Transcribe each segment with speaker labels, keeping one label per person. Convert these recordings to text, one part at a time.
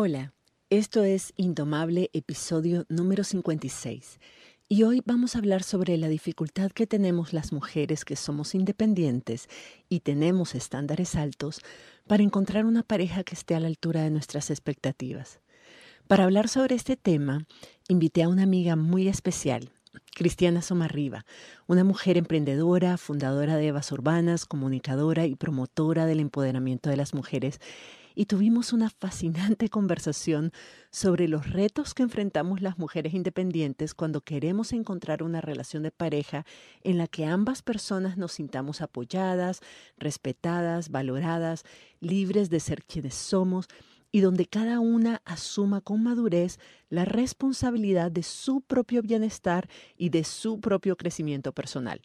Speaker 1: Hola, esto es Indomable, episodio número 56. Y hoy vamos a hablar sobre la dificultad que tenemos las mujeres que somos independientes y tenemos estándares altos para encontrar una pareja que esté a la altura de nuestras expectativas. Para hablar sobre este tema, invité a una amiga muy especial, Cristiana Somarriba, una mujer emprendedora, fundadora de Evas Urbanas, comunicadora y promotora del empoderamiento de las mujeres y tuvimos una fascinante conversación sobre los retos que enfrentamos las mujeres independientes cuando queremos encontrar una relación de pareja en la que ambas personas nos sintamos apoyadas, respetadas, valoradas, libres de ser quienes somos y donde cada una asuma con madurez la responsabilidad de su propio bienestar y de su propio crecimiento personal.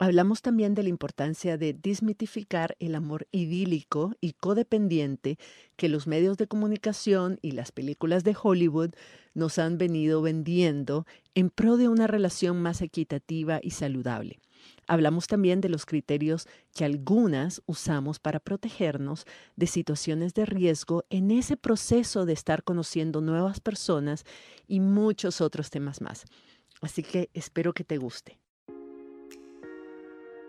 Speaker 1: Hablamos también de la importancia de desmitificar el amor idílico y codependiente que los medios de comunicación y las películas de Hollywood nos han venido vendiendo en pro de una relación más equitativa y saludable. Hablamos también de los criterios que algunas usamos para protegernos de situaciones de riesgo en ese proceso de estar conociendo nuevas personas y muchos otros temas más. Así que espero que te guste.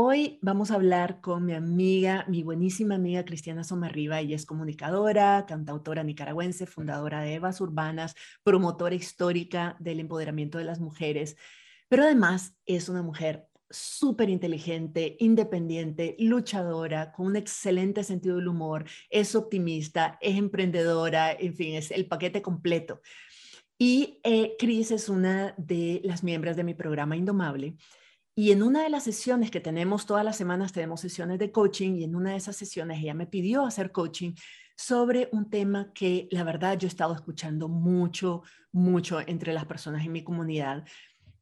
Speaker 1: Hoy vamos a hablar con mi amiga, mi buenísima amiga Cristiana Somarriba. Ella es comunicadora, cantautora nicaragüense, fundadora de Evas Urbanas, promotora histórica del empoderamiento de las mujeres, pero además es una mujer súper inteligente, independiente, luchadora, con un excelente sentido del humor, es optimista, es emprendedora, en fin, es el paquete completo. Y eh, Cris es una de las miembros de mi programa Indomable y en una de las sesiones que tenemos todas las semanas, tenemos sesiones de coaching y en una de esas sesiones ella me pidió hacer coaching sobre un tema que la verdad yo he estado escuchando mucho, mucho entre las personas en mi comunidad,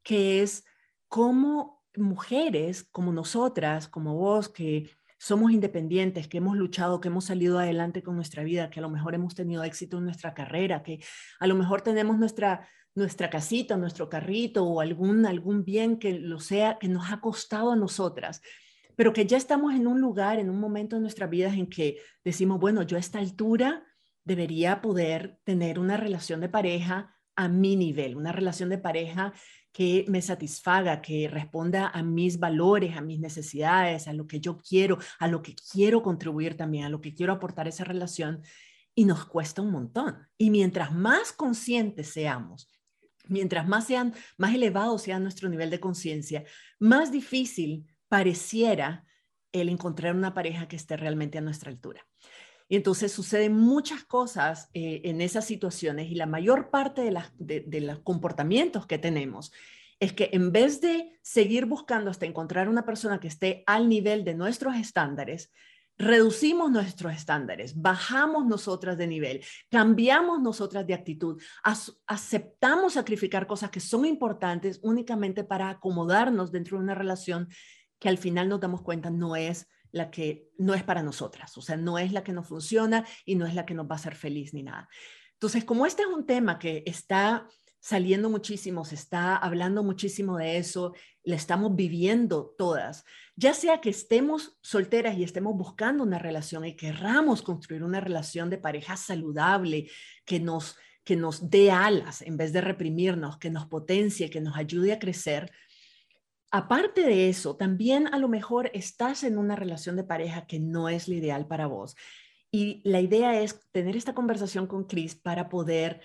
Speaker 1: que es cómo mujeres como nosotras, como vos, que somos independientes, que hemos luchado, que hemos salido adelante con nuestra vida, que a lo mejor hemos tenido éxito en nuestra carrera, que a lo mejor tenemos nuestra nuestra casita, nuestro carrito o algún, algún bien que lo sea, que nos ha costado a nosotras, pero que ya estamos en un lugar, en un momento de nuestra vida en que decimos, bueno, yo a esta altura debería poder tener una relación de pareja a mi nivel, una relación de pareja que me satisfaga, que responda a mis valores, a mis necesidades, a lo que yo quiero, a lo que quiero contribuir también, a lo que quiero aportar a esa relación. Y nos cuesta un montón. Y mientras más conscientes seamos mientras más, sean, más elevado sea nuestro nivel de conciencia, más difícil pareciera el encontrar una pareja que esté realmente a nuestra altura. Y entonces suceden muchas cosas eh, en esas situaciones y la mayor parte de, de los comportamientos que tenemos es que en vez de seguir buscando hasta encontrar una persona que esté al nivel de nuestros estándares, reducimos nuestros estándares, bajamos nosotras de nivel, cambiamos nosotras de actitud, aceptamos sacrificar cosas que son importantes únicamente para acomodarnos dentro de una relación que al final nos damos cuenta no es la que no es para nosotras, o sea, no es la que nos funciona y no es la que nos va a hacer feliz ni nada. Entonces, como este es un tema que está saliendo muchísimo, se está hablando muchísimo de eso, le estamos viviendo todas, ya sea que estemos solteras y estemos buscando una relación y querramos construir una relación de pareja saludable que nos que nos dé alas en vez de reprimirnos, que nos potencie, que nos ayude a crecer. Aparte de eso, también a lo mejor estás en una relación de pareja que no es la ideal para vos. Y la idea es tener esta conversación con Chris para poder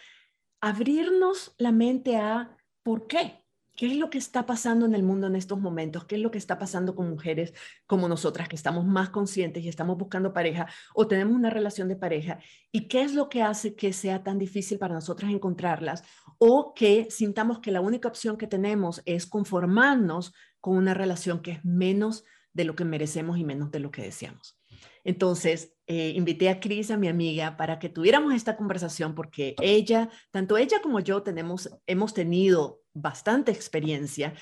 Speaker 1: abrirnos la mente a por qué, qué es lo que está pasando en el mundo en estos momentos, qué es lo que está pasando con mujeres como nosotras que estamos más conscientes y estamos buscando pareja o tenemos una relación de pareja y qué es lo que hace que sea tan difícil para nosotras encontrarlas o que sintamos que la única opción que tenemos es conformarnos con una relación que es menos de lo que merecemos y menos de lo que deseamos. Entonces, eh, invité a Cris, a mi amiga, para que tuviéramos esta conversación porque ella, tanto ella como yo tenemos, hemos tenido bastante experiencia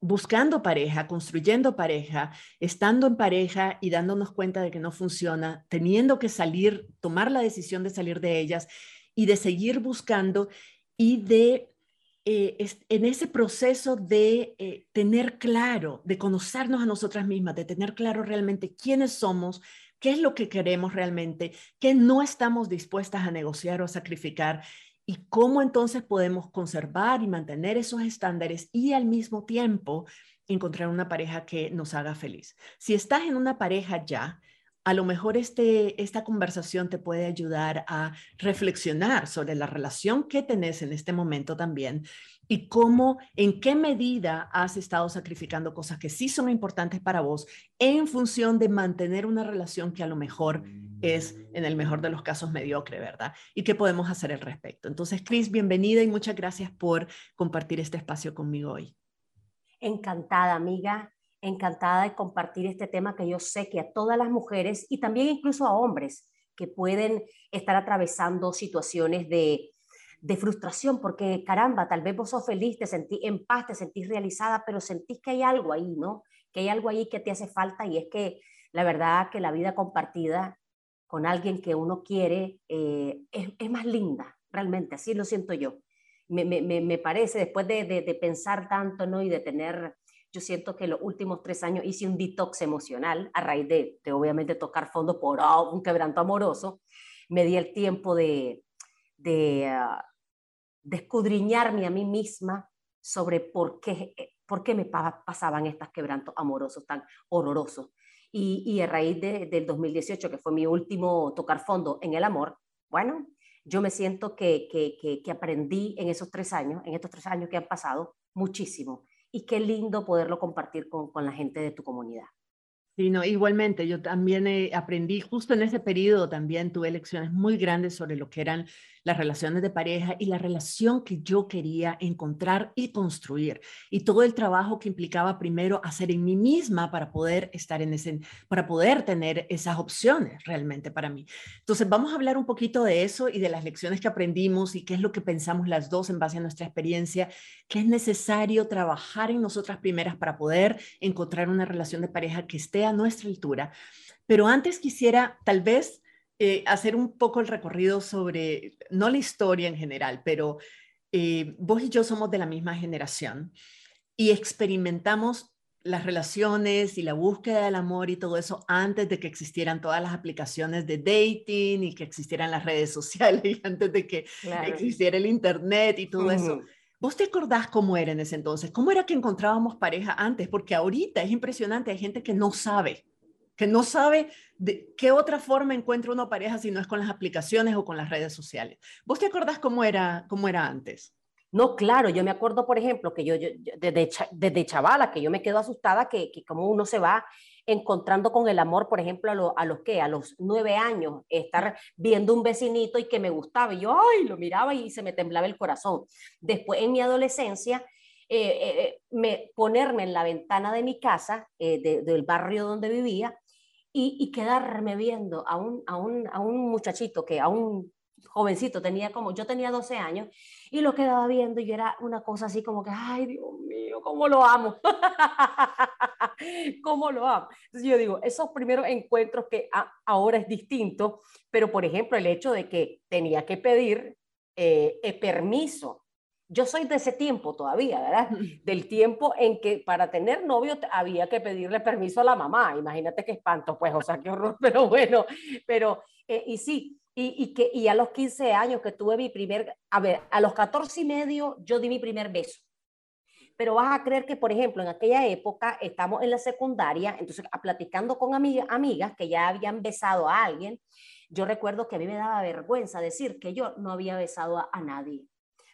Speaker 1: buscando pareja, construyendo pareja, estando en pareja y dándonos cuenta de que no funciona, teniendo que salir, tomar la decisión de salir de ellas y de seguir buscando y de eh, en ese proceso de eh, tener claro, de conocernos a nosotras mismas, de tener claro realmente quiénes somos, qué es lo que queremos realmente, qué no estamos dispuestas a negociar o a sacrificar y cómo entonces podemos conservar y mantener esos estándares y al mismo tiempo encontrar una pareja que nos haga feliz. Si estás en una pareja ya, a lo mejor este, esta conversación te puede ayudar a reflexionar sobre la relación que tenés en este momento también y cómo, en qué medida has estado sacrificando cosas que sí son importantes para vos en función de mantener una relación que a lo mejor es, en el mejor de los casos, mediocre, ¿verdad? Y qué podemos hacer al respecto. Entonces, Cris, bienvenida y muchas gracias por compartir este espacio conmigo hoy.
Speaker 2: Encantada, amiga, encantada de compartir este tema que yo sé que a todas las mujeres y también incluso a hombres que pueden estar atravesando situaciones de de frustración, porque caramba, tal vez vos sos feliz, te sentís en paz, te sentís realizada, pero sentís que hay algo ahí, ¿no? Que hay algo ahí que te hace falta y es que la verdad que la vida compartida con alguien que uno quiere eh, es, más linda, realmente, así lo siento yo. Me, me, parece, después de, de, pensar tanto, ¿no? Y de tener, yo siento que los últimos tres años hice un detox emocional a raíz de, de obviamente tocar fondo por un quebranto amoroso. Me di el tiempo de, de, ah, escudriñarme a mí misma sobre por qué, eh, por qué me pasaban estos quebrantos amorosos tan horrorosos. Y, a raíz de, del 2018, que fue mi último tocar fondo en el amor, bueno, yo me siento que, que, aprendí en esos tres años, en estos tres años que han pasado, muchísimo. Y qué lindo poderlo compartir con, con la gente de tu comunidad.
Speaker 1: Sí, no, igualmente, yo también aprendí justo en ese periodo, también tuve lecciones muy grandes sobre lo que eran las relaciones de pareja y la relación que yo quería encontrar y construir y todo el trabajo que implicaba primero hacer en mí misma para poder estar en ese, para poder tener esas opciones realmente para mí. Entonces vamos a hablar un poquito de eso y de las lecciones que aprendimos y qué es lo que pensamos las dos en base a nuestra experiencia, que es necesario trabajar en nosotras primeras para poder encontrar una relación de pareja que esté a nuestra altura. Pero antes quisiera tal vez eh, hacer un poco el recorrido sobre, no la historia en general, pero eh, vos y yo somos de la misma generación y experimentamos las relaciones y la búsqueda del amor y todo eso antes de que existieran todas las aplicaciones de dating y que existieran las redes sociales y antes de que existiera el internet y todo eso. ¿Vos te acordás cómo era en ese entonces? ¿Cómo era que encontrábamos pareja antes? Porque ahorita es impresionante, hay gente que no sabe no sabe de qué otra forma encuentra una pareja si no es con las aplicaciones o con las redes sociales. ¿Vos te acordás cómo era, cómo era antes?
Speaker 2: No, claro, yo me acuerdo, por ejemplo, que yo, desde, desde, chavala, que yo me quedo asustada que, que como uno se va encontrando con el amor, por ejemplo, a, a los que, a los nueve años, estar viendo un vecinito y que me gustaba, y yo, ay, lo miraba y se me temblaba el corazón. Después, en mi adolescencia, eh, eh, eh, me, ponerme en la ventana de mi casa, del barrio donde vivía, y, quedarme viendo a un, a, un, a un muchachito que a un jovencito tenía como, yo tenía 12 años y lo quedaba viendo y era una cosa así como que, ay Dios mío, cómo lo amo, cómo lo amo. Entonces yo digo, esos primeros encuentros que ahora es distinto, pero por ejemplo el hecho de que tenía que pedir eh permiso yo soy de ese tiempo todavía, ¿verdad? Del tiempo en que para tener novio había que pedirle permiso a la mamá. Imagínate qué espanto, pues, o sea, qué horror, pero bueno, pero, eh, y sí, y, y, que, y a los 15 años que tuve mi primer, a ver, a los 14 y medio yo di mi primer beso. Pero vas a creer que, por ejemplo, en aquella época estamos en la secundaria, entonces platicando con amigas, amigas que ya habían besado a alguien, yo recuerdo que a mí me daba vergüenza decir que yo no había besado a nadie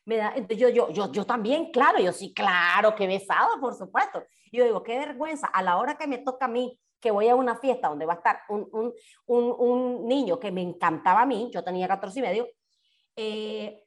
Speaker 2: me da, entonces yo, yo, yo, yo también, claro, yo sí, claro que besado, por supuesto. Y yo digo, qué vergüenza, a la hora que me toca a mí, que voy a una fiesta donde va a estar un, un, un, un niño que me encantaba a mí, yo tenía 14 y medio, eh,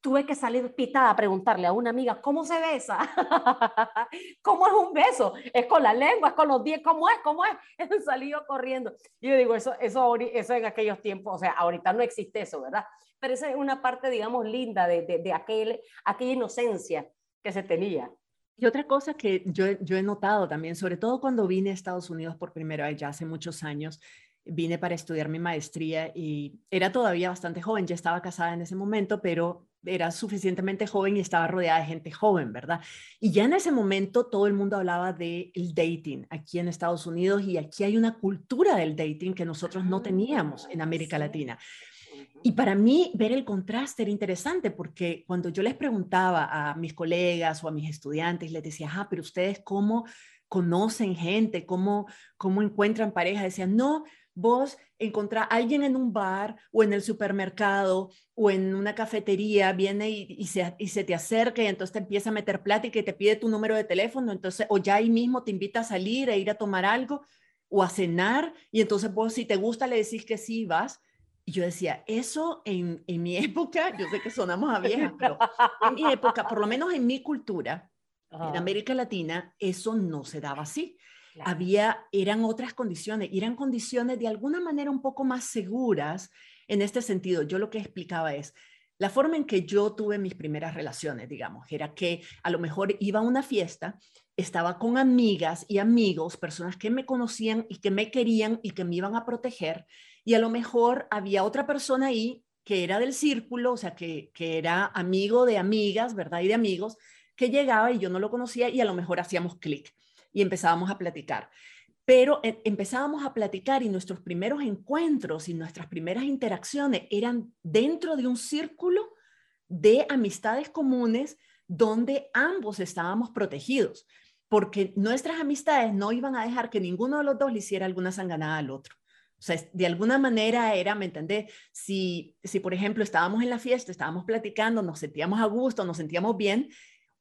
Speaker 2: tuve que salir pitada a preguntarle a una amiga, ¿cómo se besa? ¿Cómo es un beso? ¿Es con la lengua? ¿Es con los dientes? ¿Cómo es? ¿Cómo es? He salido corriendo. Y yo digo, eso, eso, eso en aquellos tiempos, o sea, ahorita no existe eso, ¿verdad? Pero esa es una parte, digamos, linda de, de, aquel, aquella inocencia que se tenía.
Speaker 1: Y otra cosa que yo, yo he notado también, sobre todo cuando vine a Estados Unidos por primera vez, ya hace muchos años, vine para estudiar mi maestría y era todavía bastante joven, ya estaba casada en ese momento, pero era suficientemente joven y estaba rodeada de gente joven, ¿verdad? Y ya en ese momento todo el mundo hablaba del dating aquí en Estados Unidos y aquí hay una cultura del dating que nosotros no teníamos en América Latina. Y para mí ver el contraste era interesante porque cuando yo les preguntaba a mis colegas o a mis estudiantes, les decía, ah, pero ustedes cómo conocen gente, cómo, cómo encuentran pareja, decían, no, vos encontrás a alguien en un bar o en el supermercado o en una cafetería, viene y, se, y se te acerca y entonces te empieza a meter plática y te pide tu número de teléfono, entonces, o ya ahí mismo te invita a salir, a ir a tomar algo o a cenar, y entonces vos si te gusta le decís que sí, vas. Y yo decía, eso en, en mi época, yo sé que sonamos a vieja, pero en mi época, por lo menos en mi cultura, en América Latina, eso no se daba así. Había, eran otras condiciones, eran condiciones de alguna manera un poco más seguras en este sentido. Yo lo que explicaba es, la forma en que yo tuve mis primeras relaciones, digamos, era que a lo mejor iba a una fiesta, estaba con amigas y amigos, personas que me conocían y que me querían y que me iban a proteger, y a lo mejor había otra persona ahí que era del círculo, o sea, que, que era amigo de amigas, ¿verdad? Y de amigos, que llegaba y yo no lo conocía y a lo mejor hacíamos clic y empezábamos a platicar. Pero eh, empezábamos a platicar y nuestros primeros encuentros y nuestras primeras interacciones eran dentro de un círculo de amistades comunes donde ambos estábamos protegidos, porque nuestras amistades no iban a dejar que ninguno de los dos le hiciera alguna sanganada al otro. O sea, de alguna manera era, ¿me entendés? Si, si, por ejemplo, estábamos en la fiesta, estábamos platicando, nos sentíamos a gusto, nos sentíamos bien,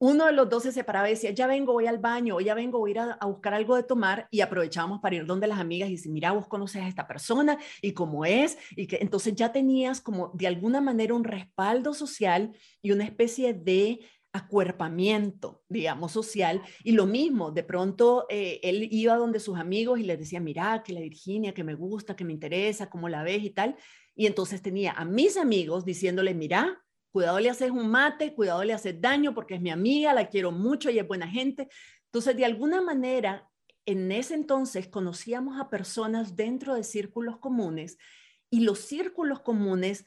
Speaker 1: uno de los dos se separaba y decía, ya vengo, voy al baño, o ya vengo, voy a buscar algo de tomar, y aprovechábamos para ir donde las amigas y decir, mira, vos conoces a esta persona y cómo es, y que entonces ya tenías como de alguna manera un respaldo social y una especie de acuerpamiento, digamos, social. Y lo mismo, de pronto eh, él iba donde sus amigos y les decía, mira, que la Virginia, que me gusta, que me interesa, cómo la ves y tal. Y entonces tenía a mis amigos diciéndole, mira, Cuidado le haces un mate, cuidado le haces daño porque es mi amiga, la quiero mucho y es buena gente. Entonces, de alguna manera, en ese entonces conocíamos a personas dentro de círculos comunes y los círculos comunes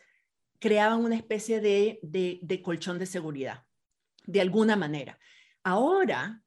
Speaker 1: creaban una especie de, de, de colchón de seguridad, de alguna manera. Ahora,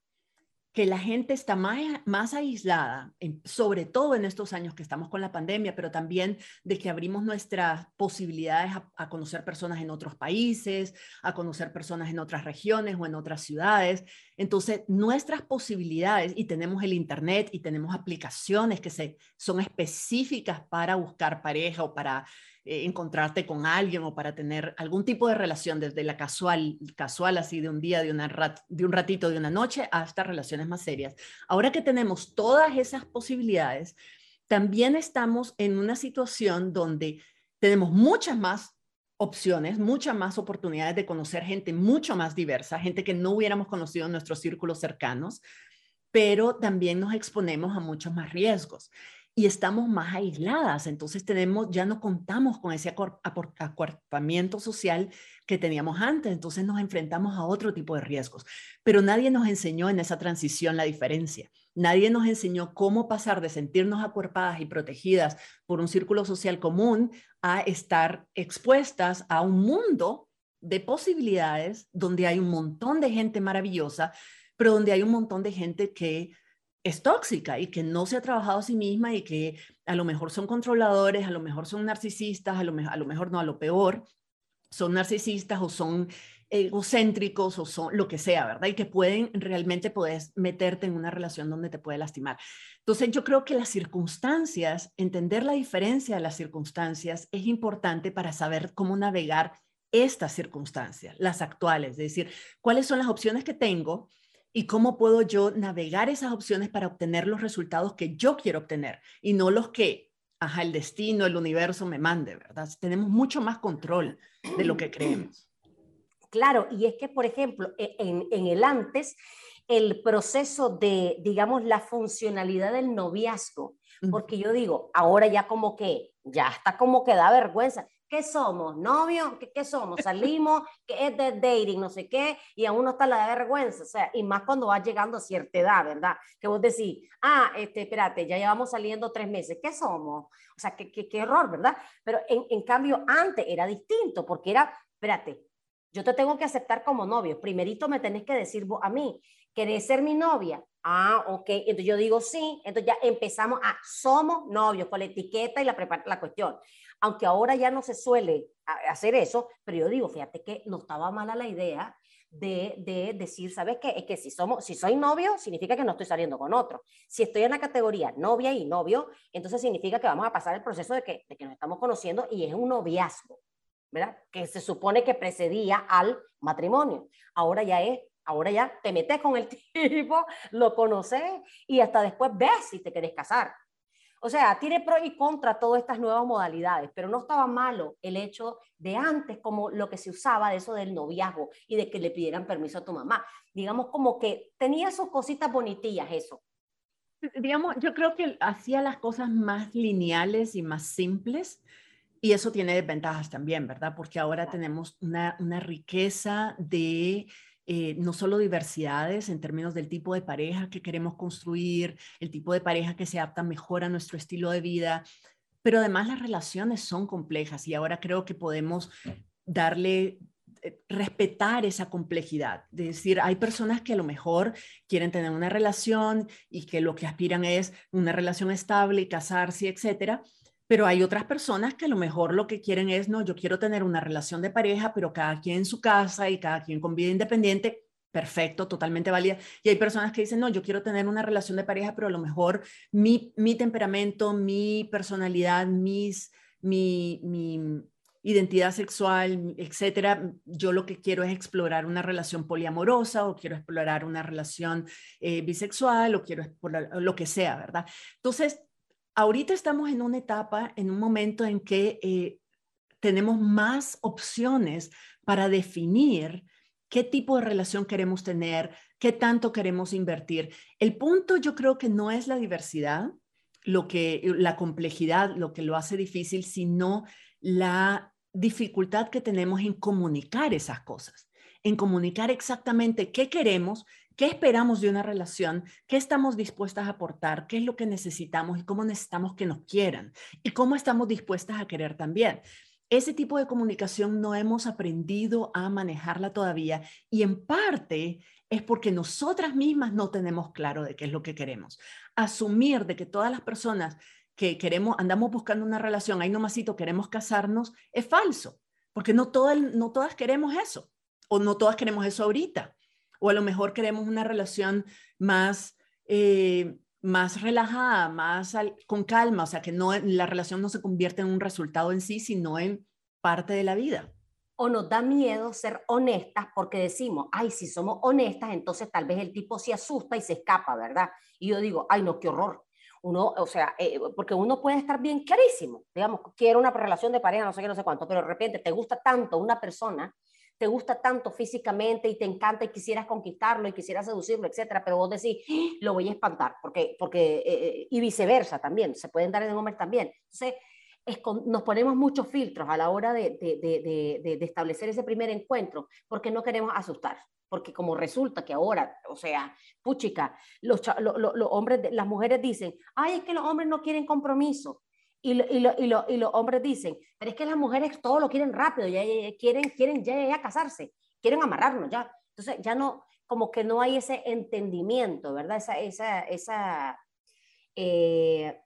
Speaker 1: que la gente está más, más aislada, sobre todo en estos años que estamos con la pandemia, pero también de que abrimos nuestras posibilidades a, conocer personas en otros países, a conocer personas en otras regiones o en otras ciudades. Entonces, nuestras posibilidades, y tenemos el Internet y tenemos aplicaciones que se, son específicas para buscar pareja o para eh, encontrarte con alguien o para tener algún tipo de relación, desde la casual, casual así de un día, de, una de un ratito, de una noche, hasta relaciones más serias. Ahora que tenemos todas esas posibilidades, también estamos en una situación donde tenemos muchas más opciones, muchas más oportunidades de conocer gente mucho más diversa, gente que no hubiéramos conocido en nuestros círculos cercanos, pero también nos exponemos a muchos más riesgos y estamos más aisladas. Entonces tenemos, ya no contamos con ese acuerpamiento social que teníamos antes. Entonces nos enfrentamos a otro tipo de riesgos. Pero nadie nos enseñó en esa transición la diferencia. Nadie nos enseñó cómo pasar de sentirnos acuerpadas y protegidas por un círculo social común a estar expuestas a un mundo de posibilidades donde hay un montón de gente maravillosa, pero donde hay un montón de gente que es tóxica y que no se ha trabajado a sí misma y que a lo mejor son controladores, a lo mejor son narcisistas, a lo, a lo mejor no, a lo peor, son narcisistas o son egocéntricos o son lo que sea, ¿verdad? Y que pueden realmente puedes meterte en una relación donde te puede lastimar. Entonces yo creo que las circunstancias, entender la diferencia de las circunstancias es importante para saber cómo navegar estas circunstancias, las actuales, es decir, cuáles son las opciones que tengo, y cómo puedo yo navegar esas opciones para obtener los resultados que yo quiero obtener y no los que ajá, el destino, el universo me mande, ¿verdad? Tenemos mucho más control de lo que creemos.
Speaker 2: Claro, y es que, por ejemplo, e, en, en el antes, el proceso de, digamos, la funcionalidad del noviazgo, porque yo digo, ahora ya como que, ya está como que da vergüenza. ¿Qué somos? ¿Novio? ¿Qué, ¿Qué, somos? ¿Salimos? ¿Qué es de dating? No sé qué, y aún no está la de vergüenza, o sea, y más cuando vas llegando a cierta edad, ¿verdad? Que vos decís, ah, este, espérate, ya llevamos saliendo tres meses, ¿qué somos? O sea, qué, qué, qué error, ¿verdad? Pero en, en cambio, antes era distinto, porque era, espérate, yo te tengo que aceptar como novio. Primerito me tenés que decir vos a mí, ¿querés ser mi novia? Ah, ok. Entonces yo digo sí. Entonces ya empezamos a, somos novios con la etiqueta y la, la cuestión. Aunque ahora ya no se suele hacer eso, pero yo digo, fíjate que no estaba mala la idea de, de, decir, ¿sabes qué? Es que si, somos, si soy novio, significa que no estoy saliendo con otro. Si estoy en la categoría novia y novio, entonces significa que vamos a pasar el proceso de que, de que nos estamos conociendo y es un noviazgo, ¿verdad? Que se supone que precedía al matrimonio. Ahora ya es Ahora ya te metes con el tipo, lo conoces y hasta después ves si te querés casar. O sea, tiene pro y contra todas estas nuevas modalidades, pero no estaba malo el hecho de antes, como lo que se usaba de eso del noviazgo y de que le pidieran permiso a tu mamá. Digamos como que tenía sus cositas bonitillas eso.
Speaker 1: Digamos, yo creo que hacía las cosas más lineales y más simples. Y eso tiene desventajas también, ¿verdad? Porque ahora tenemos una, una riqueza de eh, no solo diversidades en términos del tipo de pareja que queremos construir, el tipo de pareja que se adapta mejor a nuestro estilo de vida, pero además las relaciones son complejas y ahora creo que podemos darle eh, respetar esa complejidad, de decir, hay personas que a lo mejor quieren tener una relación y que lo que aspiran es una relación estable y casarse, etcétera, pero hay otras personas que a lo mejor lo que quieren es, no, yo quiero tener una relación de pareja, pero cada quien en su casa y cada quien con vida independiente. Perfecto, totalmente válida. Y hay personas que dicen, no, yo quiero tener una relación de pareja, pero a lo mejor mi, mi temperamento, mi personalidad, mis, mi, mi identidad sexual, etcétera, yo lo que quiero es explorar una relación poliamorosa o quiero explorar una relación eh, bisexual o quiero explorar lo que sea, ¿verdad? Entonces, ahorita estamos en una etapa, en un momento en que eh, tenemos más opciones para definir qué tipo de relación queremos tener, qué tanto queremos invertir. El punto yo creo que no es la diversidad, lo que la complejidad, lo que lo hace difícil, sino la dificultad que tenemos en comunicar esas cosas, en comunicar exactamente qué queremos, ¿Qué esperamos de una relación? ¿Qué estamos dispuestas a aportar? ¿Qué es lo que necesitamos y cómo necesitamos que nos quieran? ¿Y cómo estamos dispuestas a querer también? Ese tipo de comunicación no hemos aprendido a manejarla todavía y en parte es porque nosotras mismas no tenemos claro de qué es lo que queremos. Asumir de que todas las personas que queremos, andamos buscando una relación, ahí nomasito queremos casarnos, es falso, porque no, no todas queremos eso, o no todas queremos eso ahorita o a lo mejor queremos una relación más, eh, más relajada, más con calma, o sea, que no, la relación no se convierte en un resultado en sí, sino en parte de la vida.
Speaker 2: O nos da miedo ser honestas porque decimos, ay, si somos honestas, entonces tal vez el tipo se asusta y se escapa, ¿verdad? Y yo digo, ay, no, qué horror. Uno, o sea, eh, porque uno puede estar bien clarísimo, digamos, quiero una relación de pareja, no sé qué, no sé cuánto, pero de repente te gusta tanto una persona te gusta tanto físicamente y te encanta y quisieras conquistarlo y quisieras seducirlo, etcétera, pero vos decís, ¡Ah! lo voy a espantar, porque, porque eh, eh", y viceversa también, se pueden dar en hombres también. Entonces, es nos ponemos muchos filtros a la hora de, de, de, establecer ese primer encuentro, porque no queremos asustar, porque como resulta que ahora, o sea, puchica, los, los hombres, las mujeres dicen, ay, es que los hombres no quieren compromiso, y, y, y, los hombres dicen, pero es que las mujeres todo lo quieren rápido, ya, quieren, quieren ya, ya, casarse, quieren amarrarnos ya. Entonces ya no, como que no hay ese entendimiento, ¿verdad? Esa, esa, esa, eh,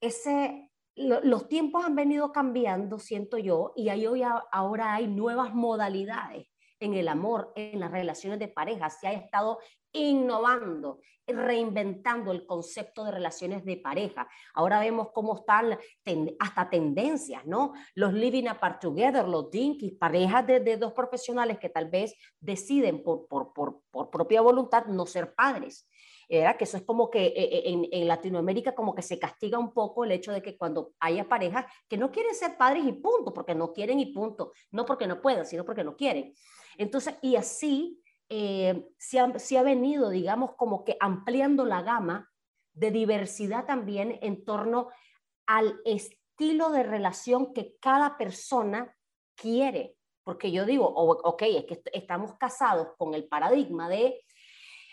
Speaker 2: ese, los tiempos han venido cambiando, siento yo, y hay hoy, ahora hay nuevas modalidades en el amor, en las relaciones de pareja, se ha estado innovando, reinventando el concepto de relaciones de pareja. Ahora vemos cómo están hasta tendencias, ¿no? Los living apart together, los dinkies, parejas de, dos profesionales que tal vez deciden por, por, por, por propia voluntad no ser padres. Era que eso es como que eh, eh, en, en, Latinoamérica como que se castiga un poco el hecho de que cuando haya parejas que no quieren ser padres y punto, porque no quieren y punto, no porque no puedan, sino porque no quieren. Entonces, y así eh, ha, se, ha, venido, digamos, como que ampliando la gama de diversidad también en torno al, estilo de relación que cada persona quiere. Porque yo digo, ok, es que estamos casados con el paradigma de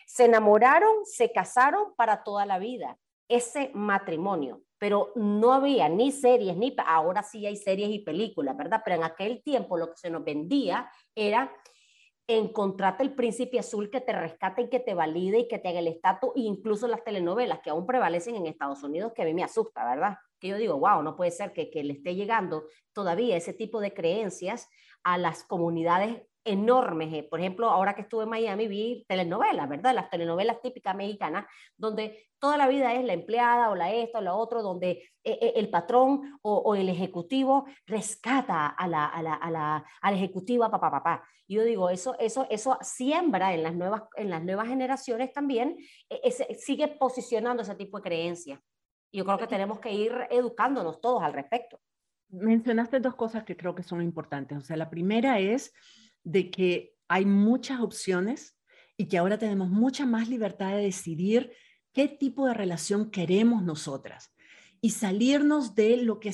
Speaker 2: se enamoraron, se casaron para toda la vida. Ese matrimonio, pero no había ni series, ni ahora sí hay series y películas, ¿verdad? Pero en aquel tiempo lo que se nos vendía era encontrarte el príncipe azul que te rescate y que te valide y que te haga el estatus, e incluso las telenovelas que aún prevalecen en Estados Unidos, que a mí me asusta, ¿verdad? Que yo digo, wow, no puede ser que, que le esté llegando todavía ese tipo de creencias a las comunidades enormes. Eh, por ejemplo, ahora que estuve en Miami vi telenovelas, ¿verdad? Las telenovelas típicas mexicanas, donde toda la vida es la empleada o la esto o la otro, donde eh, eh, el patrón o, el ejecutivo rescata a la, a la, a la, a la ejecutiva, papá, papá. Yo digo, eso, eso, eso siembra en las nuevas, en las nuevas generaciones también, sigue posicionando ese tipo de creencias. Yo creo que tenemos que ir educándonos todos al respecto.
Speaker 1: Mencionaste dos cosas que creo que son importantes. O sea, la primera es de que hay muchas opciones y que ahora tenemos mucha más libertad de decidir qué tipo de relación queremos nosotras y salirnos de lo que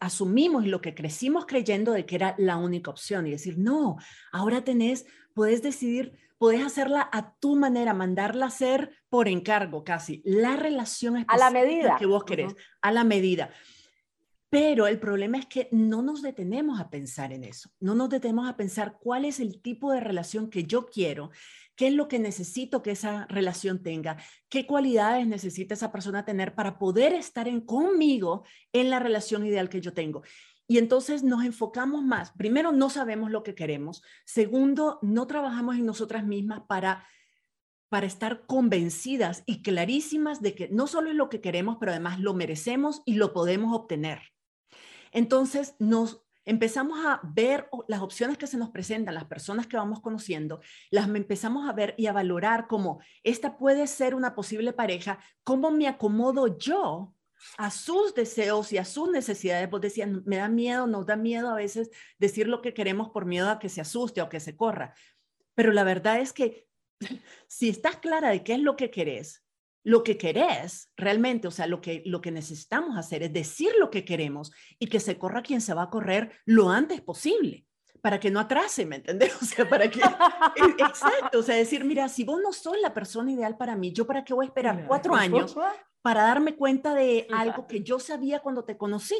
Speaker 1: asumimos y lo que crecimos creyendo de que era la única opción y decir, no, ahora tenés, puedes decidir, puedes hacerla a tu manera, mandarla a hacer por encargo casi, la relación
Speaker 2: a la medida.
Speaker 1: que vos querés, a la medida. Pero el problema es que no nos detenemos a pensar en eso, no nos detenemos a pensar cuál es el tipo de relación que yo quiero, qué es lo que necesito que esa relación tenga, qué cualidades necesita esa persona tener para poder estar en, conmigo en la relación ideal que yo tengo. Y entonces nos enfocamos más. Primero, no sabemos lo que queremos. Segundo, no trabajamos en nosotras mismas para para estar convencidas y clarísimas de que no solo es lo que queremos, pero además lo merecemos y lo podemos obtener. Entonces nos empezamos a ver las opciones que se nos presentan, las personas que vamos conociendo, las empezamos a ver y a valorar como esta puede ser una posible pareja, cómo me acomodo yo a sus deseos y a sus necesidades. Vos decías, me da miedo, nos da miedo a veces decir lo que queremos por miedo a que se asuste o que se corra. Pero la verdad es que si estás clara de qué es lo que querés, lo que querés realmente, o sea, lo que, lo que necesitamos hacer es decir lo que queremos y que se corra quien se va a correr lo antes posible para que no atrase, ¿me entendés? O sea, para que... E, exacto, o sea, decir, mira, si vos no sos la persona ideal para mí, ¿yo para qué voy a esperar cuatro años para darme cuenta de algo que yo sabía cuando te conocí?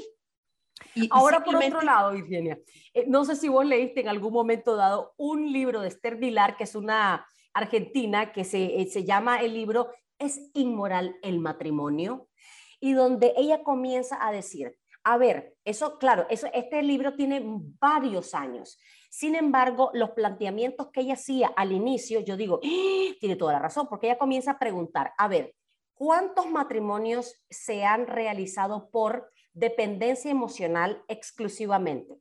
Speaker 2: Y, Ahora, por otro lado, Virginia, eh, no sé si vos leíste en algún momento dado un libro de Esther Vilar, que es una argentina, que se, eh, se llama el libro ¿Es inmoral el matrimonio? Y donde ella comienza a decir, a ver, eso, claro, eso, este libro tiene varios años. Sin embargo, los planteamientos que ella hacía al inicio, yo digo, ¡Ah! tiene toda la razón, porque ella comienza a preguntar, a ver, ¿cuántos matrimonios se han realizado por dependencia emocional exclusivamente?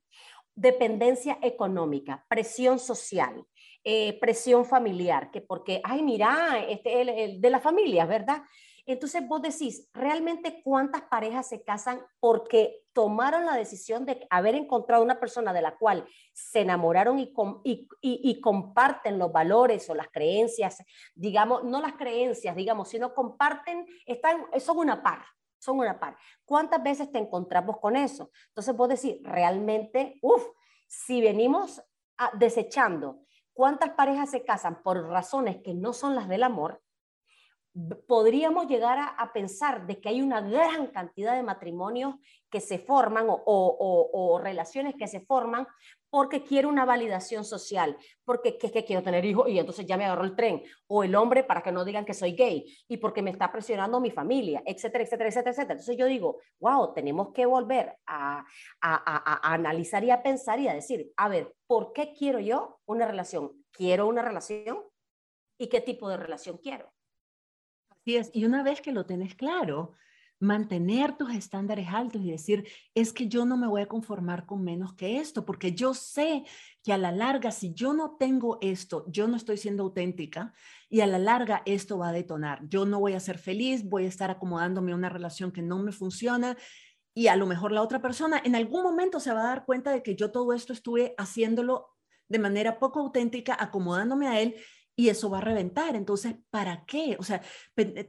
Speaker 2: Dependencia económica, presión social, eh, presión familiar, que porque, ay, mira, este el, el de la familia, ¿verdad? Entonces vos decís, ¿realmente cuántas parejas se casan porque tomaron la decisión de haber encontrado una persona de la cual se enamoraron y, y, y, comparten los valores o las creencias, digamos, no las creencias, digamos, sino comparten, están, son una par, son una par. ¿Cuántas veces te encontramos con eso? Entonces vos decís, realmente, uff, si venimos desechando ¿Cuántas parejas se casan por razones que no son las del amor? Podríamos llegar a, pensar de que hay una gran cantidad de matrimonios que se forman o, relaciones que se forman porque quiero una validación social, porque que, que quiero tener hijos y entonces ya me agarró el tren, o el hombre para que no digan que soy gay y porque me está presionando mi familia, etcétera, etcétera, etcétera, etcétera. Entonces yo digo, wow, tenemos que volver a, a, a analizar y a pensar y a decir, a ver, ¿por qué quiero yo una relación? ¿Quiero una relación? ¿Y qué tipo de relación quiero?
Speaker 1: Y una vez que lo tenés claro, mantener tus estándares altos y decir, es que yo no me voy a conformar con menos que esto, porque yo sé que a la larga, si yo no tengo esto, yo no estoy siendo auténtica y a la larga esto va a detonar. Yo no voy a ser feliz, voy a estar acomodándome a una relación que no me funciona y a lo mejor la otra persona en algún momento se va a dar cuenta de que yo todo esto estuve haciéndolo de manera poco auténtica, acomodándome a él y eso va a reventar. Entonces, ¿para qué? O sea,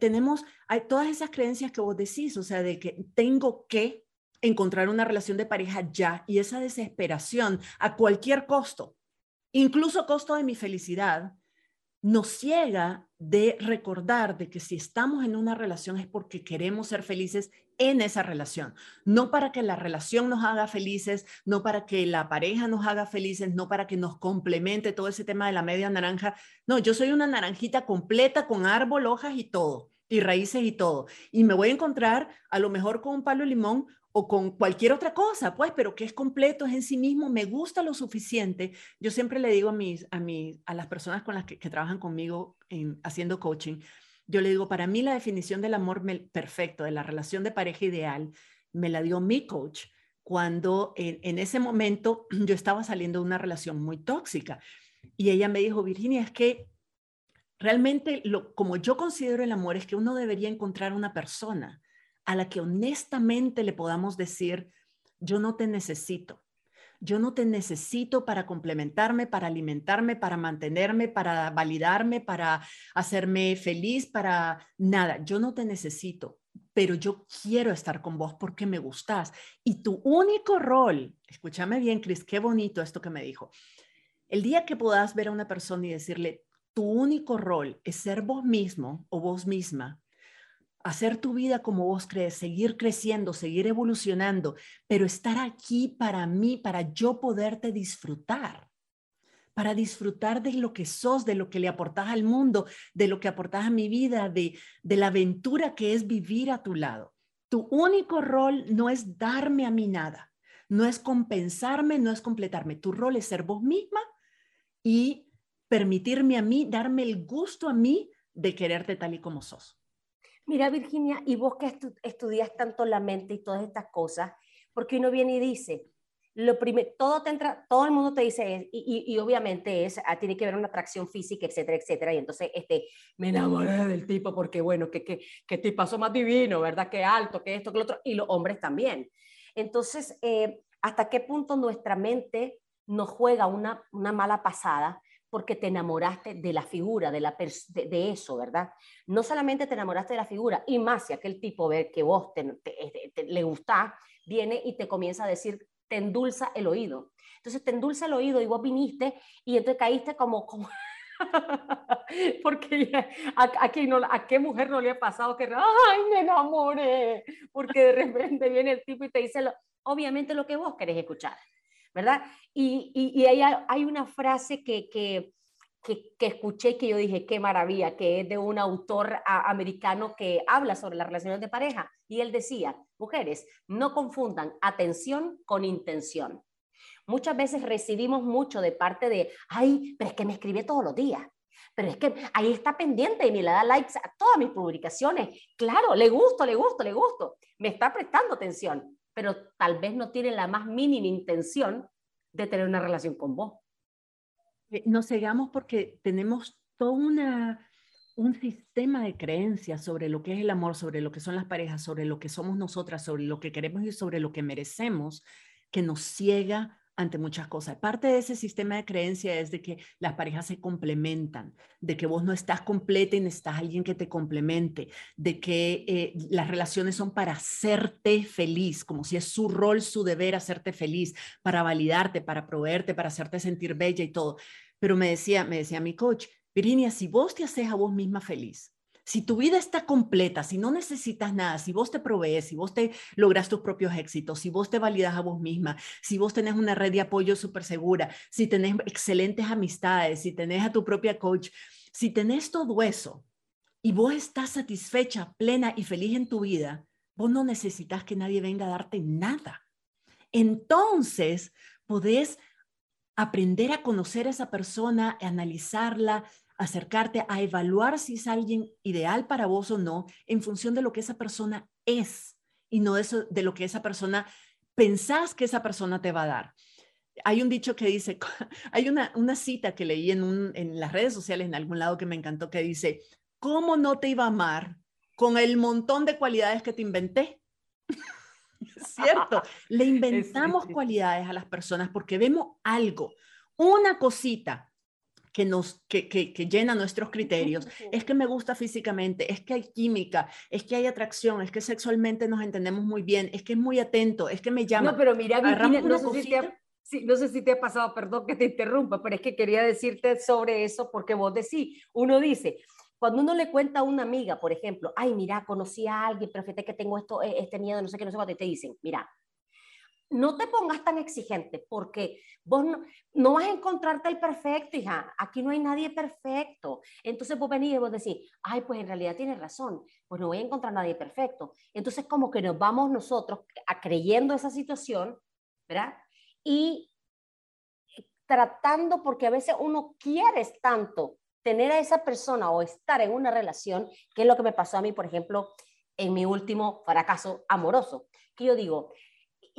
Speaker 1: tenemos todas esas creencias que vos decís, o sea, de que tengo que, encontrar una relación de pareja ya y esa desesperación a cualquier costo, incluso costo de mi felicidad, nos ciega de recordar de que si estamos en una relación es porque queremos ser felices en esa relación, no para que la relación nos haga felices, no para que la pareja nos haga felices, no para que nos complemente todo ese tema de la media naranja. No, yo soy una naranjita completa con árbol, hojas y todo, y raíces y todo. Y me voy a encontrar a lo mejor con un palo de limón o con cualquier otra cosa, pues, pero que es completo, es en sí mismo, me gusta lo suficiente. Yo siempre le digo a, mis, a, mis, a las personas con las que, trabajan conmigo en, haciendo coaching, yo le digo, para mí la definición del amor perfecto, de la relación de pareja ideal, me la dio mi coach cuando en, ese momento yo estaba saliendo de una relación muy tóxica. Y ella me dijo, Virginia, es que realmente lo, como yo considero el amor es que uno debería encontrar una persona a la que honestamente le podamos decir, yo no te necesito. Yo no te necesito para complementarme, para alimentarme, para mantenerme, para validarme, para hacerme feliz, para nada. Yo no te necesito, pero yo quiero estar con vos porque me gustas. Y tu único rol, escúchame bien, Cris, qué bonito esto que me dijo. El día que puedas ver a una persona y decirle, tu único rol es ser vos mismo o vos misma, hacer tu vida como vos crees, seguir creciendo, seguir evolucionando, pero estar aquí para mí, para yo poderte disfrutar, para disfrutar de lo que sos, de lo que le aportas al mundo, de lo que aportas a mi vida, de, de la aventura que es vivir a tu lado. Tu único rol no es darme a mí nada, no es compensarme, no es completarme. Tu rol es ser vos misma y permitirme a mí, darme el gusto a mí de quererte tal y como sos.
Speaker 2: Mira, Virginia, y vos que estudias tanto la mente y todas estas cosas, porque uno viene y dice, lo todo te entra, todo el mundo te dice, y, y, obviamente es, ah, tiene que ver una atracción física, etcétera, etcétera, y entonces, este, me enamoré del tipo porque, bueno, que, que, que tipazo más divino, ¿verdad? Que alto, que esto, que lo otro, y los hombres también. Entonces, eh, ¿hasta qué punto nuestra mente nos juega una, una mala pasada porque te enamoraste de la figura, de, la de, eso, ¿verdad? No solamente te enamoraste de la figura, y más si aquel tipo ve que vos te, le gusta, viene y te comienza a decir, te endulza el oído. Entonces te endulza el oído y vos viniste y entonces caíste como... como porque a, no, a qué mujer no le ha pasado que, ay, me enamoré, porque de repente viene el tipo y te dice, lo, obviamente lo que vos querés escuchar. ¿Verdad? Y, y, hay, una frase que, que, que, escuché que yo dije, qué maravilla, que es de un autor americano que habla sobre las relaciones de pareja. Y él decía, mujeres, no confundan atención con intención. Muchas veces recibimos mucho de parte de, ay, pero es que me escribe todos los días. Pero es que ahí está pendiente y me le da likes a todas mis publicaciones. Claro, le gusto, le gusto, le gusto. Me está prestando atención pero tal vez no tiene la más mínima intención de tener una relación con vos.
Speaker 1: Eh, nos cegamos porque tenemos todo un sistema de creencias sobre lo que es el amor, sobre lo que son las parejas, sobre lo que somos nosotras, sobre lo que queremos y sobre lo que merecemos, que nos ciega ante muchas cosas. Parte de ese sistema de creencia es de que las parejas se complementan, de que vos no estás completa y necesitas a alguien que te complemente, de que eh, las relaciones son para hacerte feliz, como si es su rol, su deber hacerte feliz, para validarte, para proveerte, para hacerte sentir bella y todo. Pero me decía, me decía mi coach, Virginia, si vos te haces a vos misma feliz, si tu vida está completa, si no necesitas nada, si vos te provees, si vos te logras tus propios éxitos, si vos te validas a vos misma, si vos tenés una red de apoyo súper segura, si tenés excelentes amistades, si tenés a tu propia coach, si tenés todo eso y vos estás satisfecha, plena y feliz en tu vida, vos no necesitas que nadie venga a darte nada. Entonces, podés aprender a conocer a esa persona, analizarla, acercarte a evaluar si es alguien ideal para vos o no en función de lo que esa persona es y no de, de lo que esa persona pensás que esa persona te va a dar. Hay un dicho que dice, hay una, una cita que leí en, un, en las redes sociales en algún lado que me encantó que dice, ¿cómo no te iba a amar con el montón de cualidades que te inventé? ¿Cierto? Le inventamos cualidades a las personas porque vemos algo, una cosita que nos que, que, que, llena nuestros criterios, es que me gusta físicamente, es que hay química, es que hay atracción, es que sexualmente nos entendemos muy bien, es que es muy atento, es que me llama.
Speaker 2: No, pero mira, no, sé si te ha, no sé si te ha pasado, perdón que te interrumpa, pero es que quería decirte sobre eso porque vos decís, uno dice, cuando uno le cuenta a una amiga, por ejemplo, ay, mira, conocí a alguien, pero fíjate que tengo esto, e, este miedo, no sé qué, no sé cuánto, y te dicen, mira, no te pongas tan exigente porque vos no, vas a encontrarte el perfecto, hija. Aquí no hay nadie perfecto. Entonces vos venís y vos decís, ay, pues en realidad tienes razón, pues no voy a encontrar nadie perfecto. Entonces como que nos vamos nosotros a creyendo esa situación, ¿verdad? Y tratando, porque a veces uno quiere tanto tener a esa persona o estar en una relación, que es lo que me pasó a mí, por ejemplo, en mi último fracaso amoroso, que yo digo,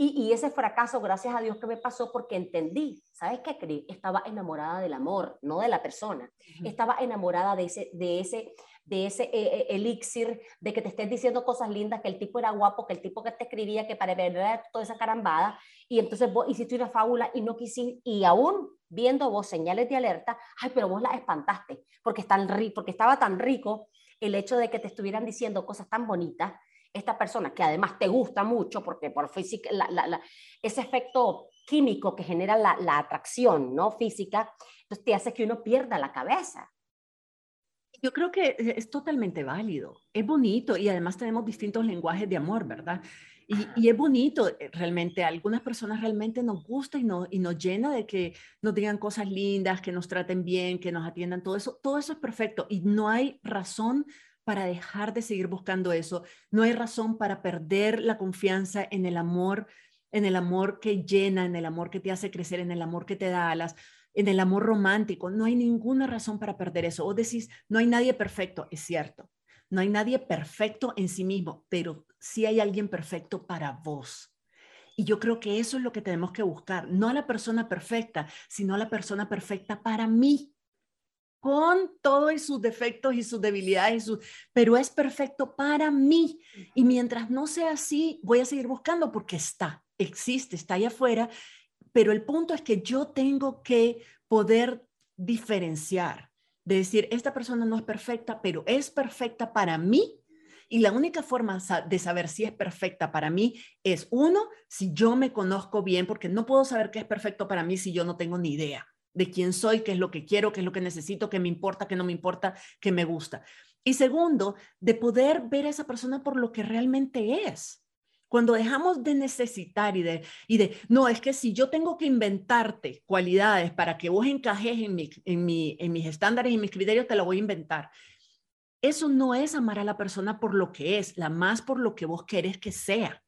Speaker 2: y, ese fracaso, gracias a Dios que me pasó porque entendí, ¿sabes qué? Estaba enamorada del amor, no de la persona. Estaba enamorada de ese, de ese, de ese eh, eh, elixir, de que te estés diciendo cosas lindas, que el tipo era guapo, que el tipo que te escribía, que para ver toda esa carambada. Y entonces vos hiciste una fábula y no quisiste, y aún viendo vos señales de alerta, ay, pero vos la espantaste, porque, tan porque estaba tan rico el hecho de que te estuvieran diciendo cosas tan bonitas esta persona que además te gusta mucho, porque por física, ese efecto químico que genera la, atracción ¿no? física, entonces te hace que uno pierda la cabeza.
Speaker 1: Yo creo que es totalmente válido, es bonito y además tenemos distintos lenguajes de amor, ¿verdad? Y, es bonito, eh, realmente, a algunas personas realmente nos gusta y, no, y nos llena de que nos digan cosas lindas, que nos traten bien, que nos atiendan, todo eso, todo eso es perfecto y no hay razón para dejar de seguir buscando eso. No hay razón para perder la confianza en el amor, en el amor que llena, en el amor que te hace crecer, en el amor que te da alas, en el amor romántico. No hay ninguna razón para perder eso. O decís, no hay nadie perfecto, es cierto. No hay nadie perfecto en sí mismo, pero sí hay alguien perfecto para vos. Y yo creo que eso es lo que tenemos que buscar, no a la persona perfecta, sino a la persona perfecta para mí con todos sus defectos y sus debilidades, sus, pero es perfecto para mí. Y mientras no sea así, voy a seguir buscando porque está, existe, está ahí afuera, pero el punto es que yo tengo que poder diferenciar, de decir, esta persona no es perfecta, pero es perfecta para mí. Y la única forma de saber si es perfecta para mí es, uno, si yo me conozco bien, porque no puedo saber qué es perfecto para mí si yo no tengo ni idea de quién soy, qué es lo que quiero, qué es lo que necesito, qué me importa, qué no me importa, qué me gusta. Y segundo, de poder ver a esa persona por lo que realmente es. Cuando dejamos de necesitar y de, y de, no, es que si yo tengo que inventarte cualidades para que vos encajes en, mi, en, mi, en mis estándares y mis criterios, te lo voy a inventar. Eso no es amar a la persona por lo que es, la más por lo que vos querés que sea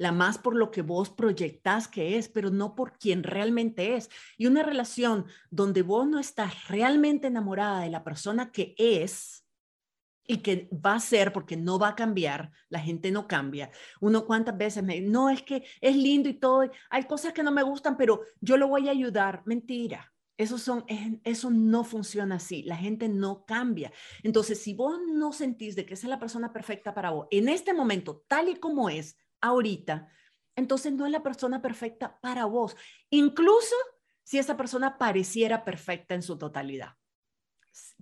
Speaker 1: la más por lo que vos proyectás que es, pero no por quien realmente es. Y una relación donde vos no estás realmente enamorada de la persona que es y que va a ser porque no va a cambiar, la gente no cambia. Uno cuántas veces me no, es que es lindo y todo, hay cosas que no me gustan, pero yo lo voy a ayudar. Mentira. Eso, son, eso no funciona así, la gente no cambia. Entonces, si vos no sentís de que es la persona perfecta para vos, en este momento, tal y como es, ahorita, entonces no es la persona perfecta para vos, incluso si esa persona pareciera perfecta en su totalidad.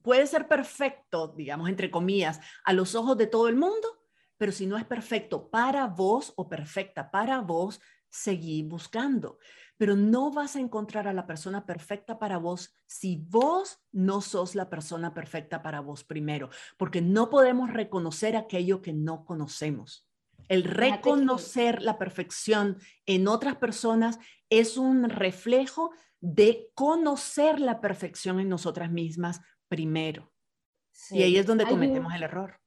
Speaker 1: Puede ser perfecto, digamos, entre comillas, a los ojos de todo el mundo, pero si no es perfecto para vos o perfecta para vos, seguí buscando. Pero no vas a encontrar a la persona perfecta para vos si vos no sos la persona perfecta para vos primero, porque no podemos reconocer aquello que no conocemos. El reconocer la perfección en otras personas es un reflejo de conocer la perfección en nosotras mismas primero. Y ahí es donde cometemos el error.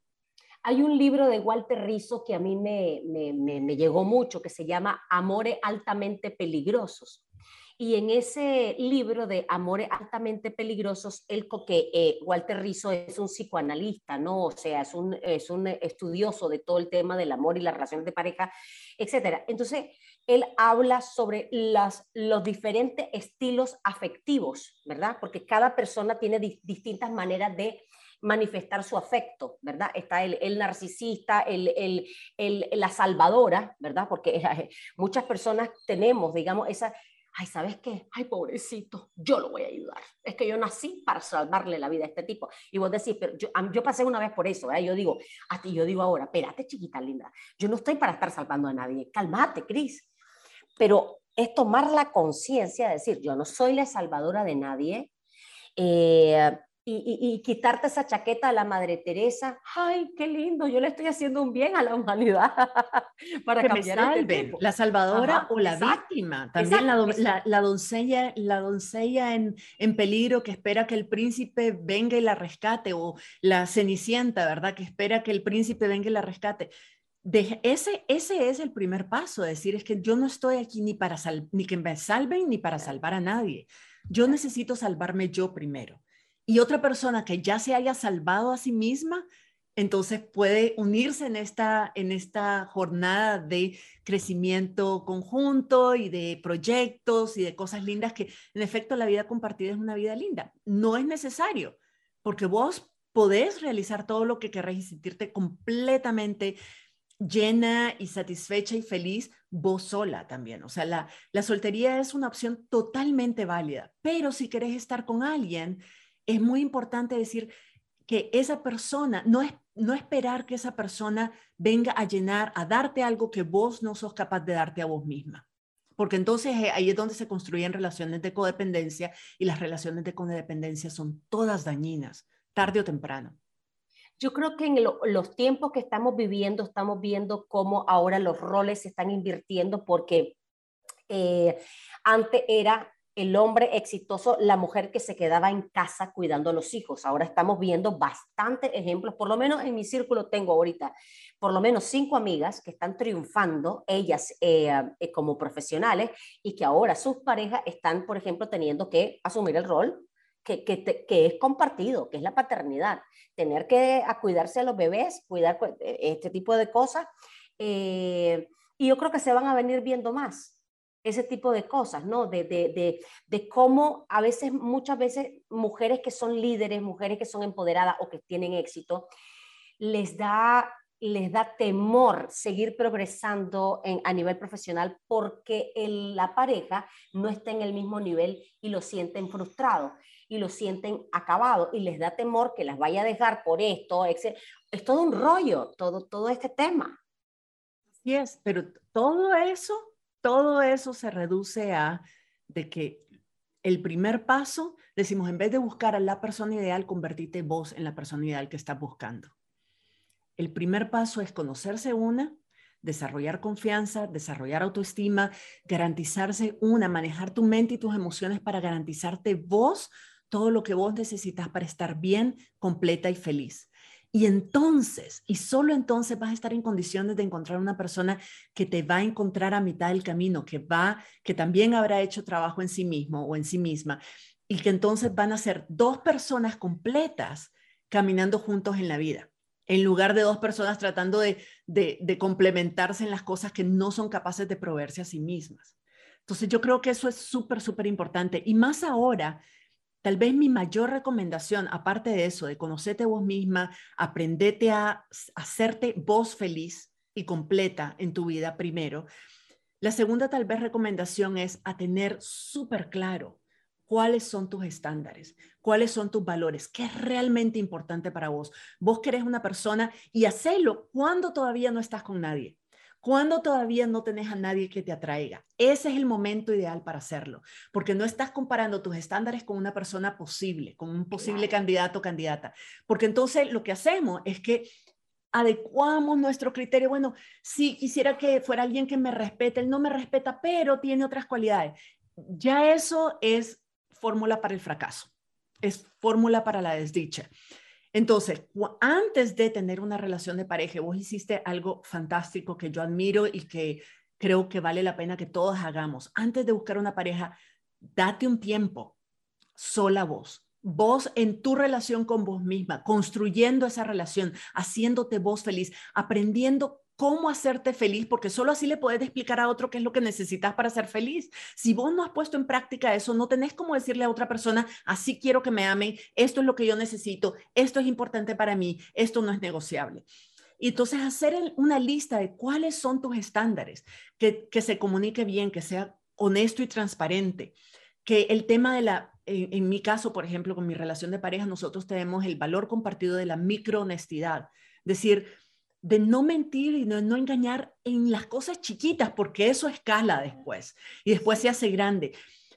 Speaker 2: Hay un libro de Walter Rizzo que a mí me, me llegó mucho, que se llama Amores altamente peligrosos. Y en ese libro de Amores altamente peligrosos, el que eh, Walter Rizzo es un psicoanalista, ¿no? O sea, es un, es un estudioso de todo el tema del amor y las relaciones de pareja, etcétera. Entonces, él habla sobre las, los diferentes estilos afectivos, ¿verdad? Porque cada persona tiene distintas maneras de manifestar su afecto, ¿verdad? Está el, el narcisista, el, el, la salvadora, ¿verdad? Porque muchas personas tenemos, digamos, esa, ay, ¿sabes qué? Ay, pobrecito, yo lo voy a ayudar. Es que yo nací para salvarle la vida a este tipo. Y vos decís, pero yo, pasé una vez por eso, ¿eh? yo digo, a ti, yo digo ahora, espérate, chiquita linda, yo no estoy para estar salvando a nadie, cálmate, Cris. Pero es tomar la conciencia de decir, yo no soy la salvadora de nadie, eh, y, quitarte esa chaqueta a la Madre Teresa, ay, qué lindo, yo le estoy haciendo un bien a la humanidad
Speaker 1: para que cambiar este la salvadora o la víctima, también la, la, doncella, la doncella en, en, peligro que espera que el príncipe venga y la rescate, o la cenicienta, ¿verdad? Que espera que el príncipe venga y la rescate. De, ese, ese es el primer paso, decir, es que yo no estoy aquí ni para ni que me salven ni para salvar a nadie. Yo necesito salvarme yo primero y otra persona que ya se haya salvado a sí misma, entonces puede unirse en esta, en esta jornada de crecimiento conjunto y de proyectos y de cosas lindas que en efecto la vida compartida es una vida linda. No es necesario, porque vos podés realizar todo lo que querés y sentirte completamente llena y satisfecha y feliz vos sola también. O sea, la, la soltería es una opción totalmente válida, pero si querés estar con alguien, es muy importante decir que esa persona, no, es, no esperar que esa persona venga a llenar, a darte algo que vos no sos capaz de darte a vos misma. Porque entonces eh, ahí es donde se construyen relaciones de codependencia y las relaciones de codependencia son todas dañinas, tarde o temprano.
Speaker 2: Yo creo que en los tiempos que estamos viviendo, estamos viendo cómo ahora los roles se están invirtiendo porque eh, antes era el hombre exitoso, la mujer que se quedaba en casa cuidando a los hijos. Ahora estamos viendo bastantes ejemplos, por lo menos en mi círculo tengo ahorita por lo menos cinco amigas que están triunfando, ellas eh, eh, como profesionales, y que ahora sus parejas están, por ejemplo, teniendo que asumir el rol que, que, es compartido, que es la paternidad. Tener que cuidarse a los bebés, cuidar eh, este tipo de cosas. y yo creo que se van a venir viendo más ese tipo de cosas, ¿no? De, de, de, de, cómo a veces, muchas veces, mujeres que son líderes, mujeres que son empoderadas o que tienen éxito, les da, les da temor seguir progresando en, a nivel profesional porque la pareja no está en el mismo nivel y lo sienten frustrado y lo sienten acabado y les da temor que las vaya a dejar por esto. Es todo un rollo, todo, todo este tema.
Speaker 1: Así es, pero todo eso todo eso se reduce a de que el primer paso, decimos, en vez de buscar a la persona ideal, convertirte vos en la persona ideal que estás buscando. El primer paso es conocerse una, desarrollar confianza, desarrollar autoestima, garantizarse una, manejar tu mente y tus emociones para garantizarte vos todo lo que vos necesitas para estar bien, completa y feliz. Y entonces, y solo entonces vas a estar en condiciones de encontrar una persona que te va a encontrar a mitad del camino, que va, que también habrá hecho trabajo en sí mismo o en sí misma, y que entonces van a ser dos personas completas caminando juntos en la vida, en lugar de dos personas tratando de, de, complementarse en las cosas que no son capaces de proveerse a sí mismas. Entonces yo creo que eso es súper, súper importante. Y más ahora Tal vez mi mayor recomendación, aparte de eso, de conocerte vos misma, aprendete a hacerte vos feliz y completa en tu vida primero. La segunda tal vez recomendación es a tener súper claro cuáles son tus estándares, cuáles son tus valores, qué es realmente importante para vos. Vos querés una persona y hacelo cuando todavía no estás con nadie. Cuando todavía no tenés a nadie que te atraiga, ese es el momento ideal para hacerlo, porque no estás comparando tus estándares con una persona posible, con un posible candidato o candidata, porque entonces lo que hacemos es que adecuamos nuestro criterio. Bueno, si quisiera que fuera alguien que me respete, él no me respeta, pero tiene otras cualidades. Ya eso es fórmula para el fracaso, es fórmula para la desdicha. Entonces, antes de tener una relación de pareja, vos hiciste algo fantástico que yo admiro y que creo que vale la pena que todos hagamos. Antes de buscar una pareja, date un tiempo sola vos. Vos en tu relación con vos misma, construyendo esa relación, haciéndote vos feliz, aprendiendo cómo hacerte feliz, porque solo así le puedes explicar a otro qué es lo que necesitas para ser feliz. Si vos no has puesto en práctica eso, no tenés como decirle a otra persona, así quiero que me amen, esto es lo que yo necesito, esto es importante para mí, esto no es negociable. Y entonces hacer una lista de cuáles son tus estándares, que, que se comunique bien, que sea honesto y transparente, que el tema de la, en, mi caso, por ejemplo, con mi relación de pareja, nosotros tenemos el valor compartido de la microhonestidad, decir, de no mentir y no, no engañar en las cosas chiquitas, porque eso escala después y después se hace grande.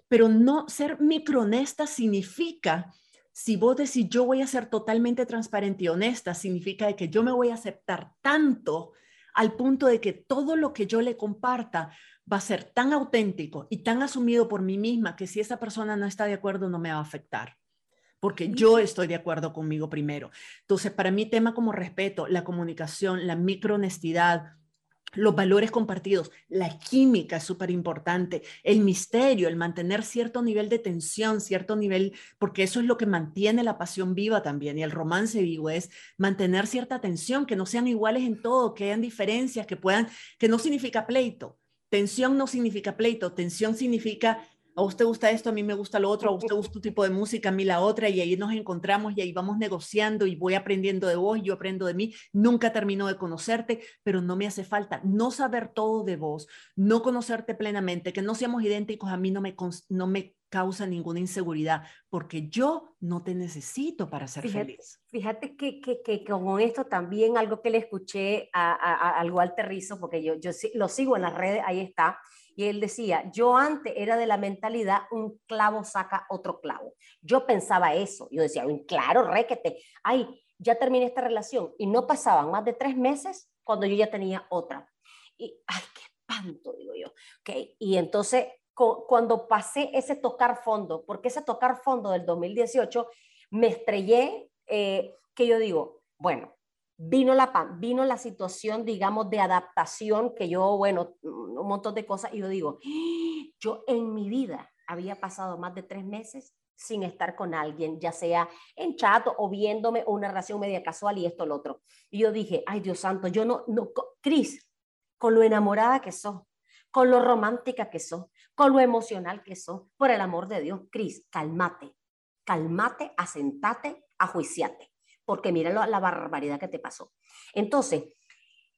Speaker 1: Pero no ser microhonesta significa si vos decís yo voy a ser totalmente transparente y honesta, significa que yo me voy a aceptar tanto al punto de que todo lo que yo le comparta va a ser tan auténtico y tan asumido por mí misma que si esa persona no está de acuerdo no me va a afectar porque yo estoy de acuerdo conmigo primero. Entonces, para mí, tema como respeto, la comunicación, la microhonestidad, los valores compartidos, la química es súper importante, el misterio, el mantener cierto nivel de tensión, cierto nivel, porque eso es lo que mantiene la pasión viva también y el romance vivo es mantener cierta tensión, que no sean iguales en todo, que hayan diferencias, que puedan, que no significa pleito. Tensión no significa pleito, tensión significa a usted gusta esto, a mí me gusta lo otro, a usted gusta un tipo de música, a mí la otra, y ahí nos encontramos y ahí vamos negociando y voy aprendiendo de vos, yo aprendo de mí, nunca termino de conocerte, pero no me hace falta no saber todo de vos, no conocerte plenamente, que no seamos idénticos, a mí no me, no me causa ninguna inseguridad, porque yo no te necesito para ser feliz.
Speaker 2: Fíjate que, que, que, con esto también algo que le escuché a, a, al Walter Rizzo, porque yo, yo lo sigo en las redes, ahí está, y él decía, yo antes era de la mentalidad, un clavo saca otro clavo. Yo pensaba eso. Yo decía, claro, réquete. Ay, ya terminé esta relación. Y no pasaban más de tres meses cuando yo ya tenía otra. Y, ay, qué espanto, digo yo. ¿Okay? Y entonces, cuando pasé ese tocar fondo, porque ese tocar fondo del 2018, me estrellé, eh, que yo digo, bueno, vino la, vino la situación, digamos, de adaptación, que yo, bueno, un montón de cosas, y yo digo, yo en mi vida había pasado más de tres meses sin estar con alguien, ya sea en chat o viéndome o una relación media casual y esto, lo otro. Y yo dije, ay Dios santo, yo no, no, Cris, con lo enamorada que sos, con lo romántica que sos, con lo emocional que sos, por el amor de Dios, Cris, cálmate, cálmate, asentate, ajuiciate porque mira la barbaridad que te pasó. Entonces,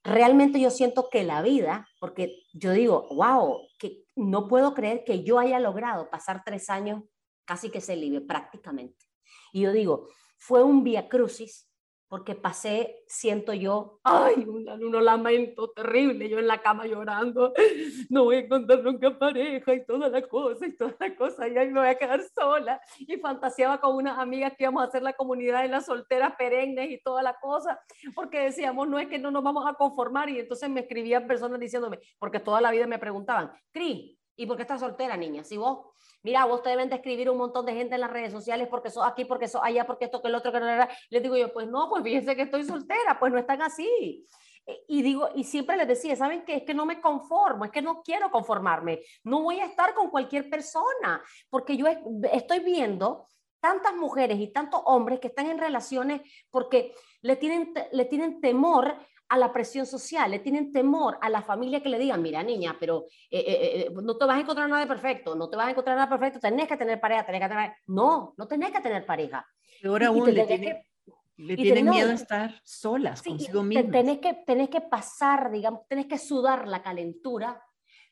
Speaker 2: realmente yo siento que la vida, porque yo digo, wow, que no puedo creer que yo haya logrado pasar tres años casi que se libre prácticamente. Y yo digo, fue un via crucis porque pasé, siento yo, ay, un, un, lamento terrible, yo en la cama llorando, no voy a encontrar nunca pareja y toda la cosa y toda la cosa, y ahí me voy a quedar sola. Y fantaseaba con unas amigas que íbamos a hacer la comunidad de las solteras perennes y toda la cosa, porque decíamos, no es que no nos vamos a conformar, y entonces me escribían personas diciéndome, porque toda la vida me preguntaban, Cris, ¿y por qué estás soltera, niña? Si vos mira, vos te deben de escribir un montón de gente en las redes sociales porque sos aquí, porque sos allá, porque esto, que el otro, que no. Les digo yo, pues no, pues fíjense que estoy soltera, pues no están así. E, y digo, y siempre les decía, ¿saben qué? Es que no me conformo, es que no quiero conformarme, no voy a estar con cualquier persona, porque yo estoy viendo tantas mujeres y tantos hombres que están en relaciones porque le tienen, le tienen temor a la presión social, le tienen temor a la familia que le digan, mira niña, pero eh, eh, eh, no te vas a encontrar nada perfecto, no te vas a encontrar nada perfecto, tenés que tener pareja, tenés que tener... No, no tenés que tener pareja.
Speaker 1: Ahora aún le, tienen miedo a estar solas consigo mismas.
Speaker 2: Tenés que, tenés que pasar, digamos, tenés que sudar la calentura,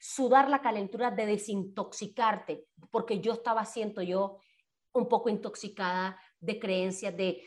Speaker 2: sudar la calentura de desintoxicarte, porque yo estaba, siento yo, un poco intoxicada de creencias de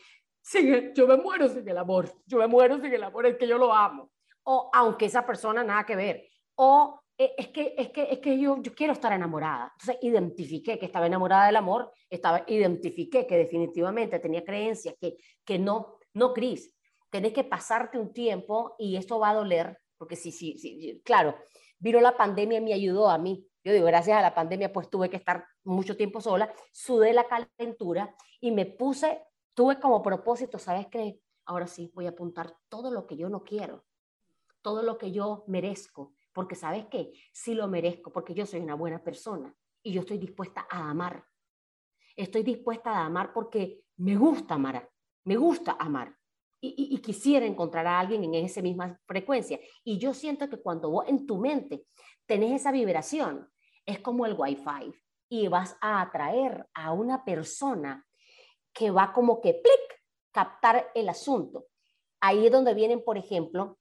Speaker 2: yo me muero sin el amor, yo me muero sin el amor, es que yo lo amo. O aunque esa persona nada que ver. O eh, es que, es que, es que yo, yo quiero estar enamorada. Entonces identifiqué que estaba enamorada del amor, estaba, identifiqué que definitivamente tenía creencias que, que no, no, Cris, tenés que pasarte un tiempo y esto va a doler, porque sí, sí, sí, claro, vino la pandemia y me ayudó a mí. Yo digo, gracias a la pandemia pues tuve que estar mucho tiempo sola, sudé la calentura y me puse tuve como propósito, ¿sabes qué? Ahora sí, voy a apuntar todo lo que yo no quiero, todo lo que yo merezco, porque ¿sabes qué? Sí lo merezco, porque yo soy una buena persona y yo estoy dispuesta a amar. Estoy dispuesta a amar porque me gusta amar, me gusta amar. Y, quisiera encontrar a alguien en esa misma frecuencia. Y yo siento que cuando vos en tu mente tenés esa vibración, es como el wifi y vas a atraer a una persona que va como que plic, captar el asunto. Ahí es donde vienen, por ejemplo,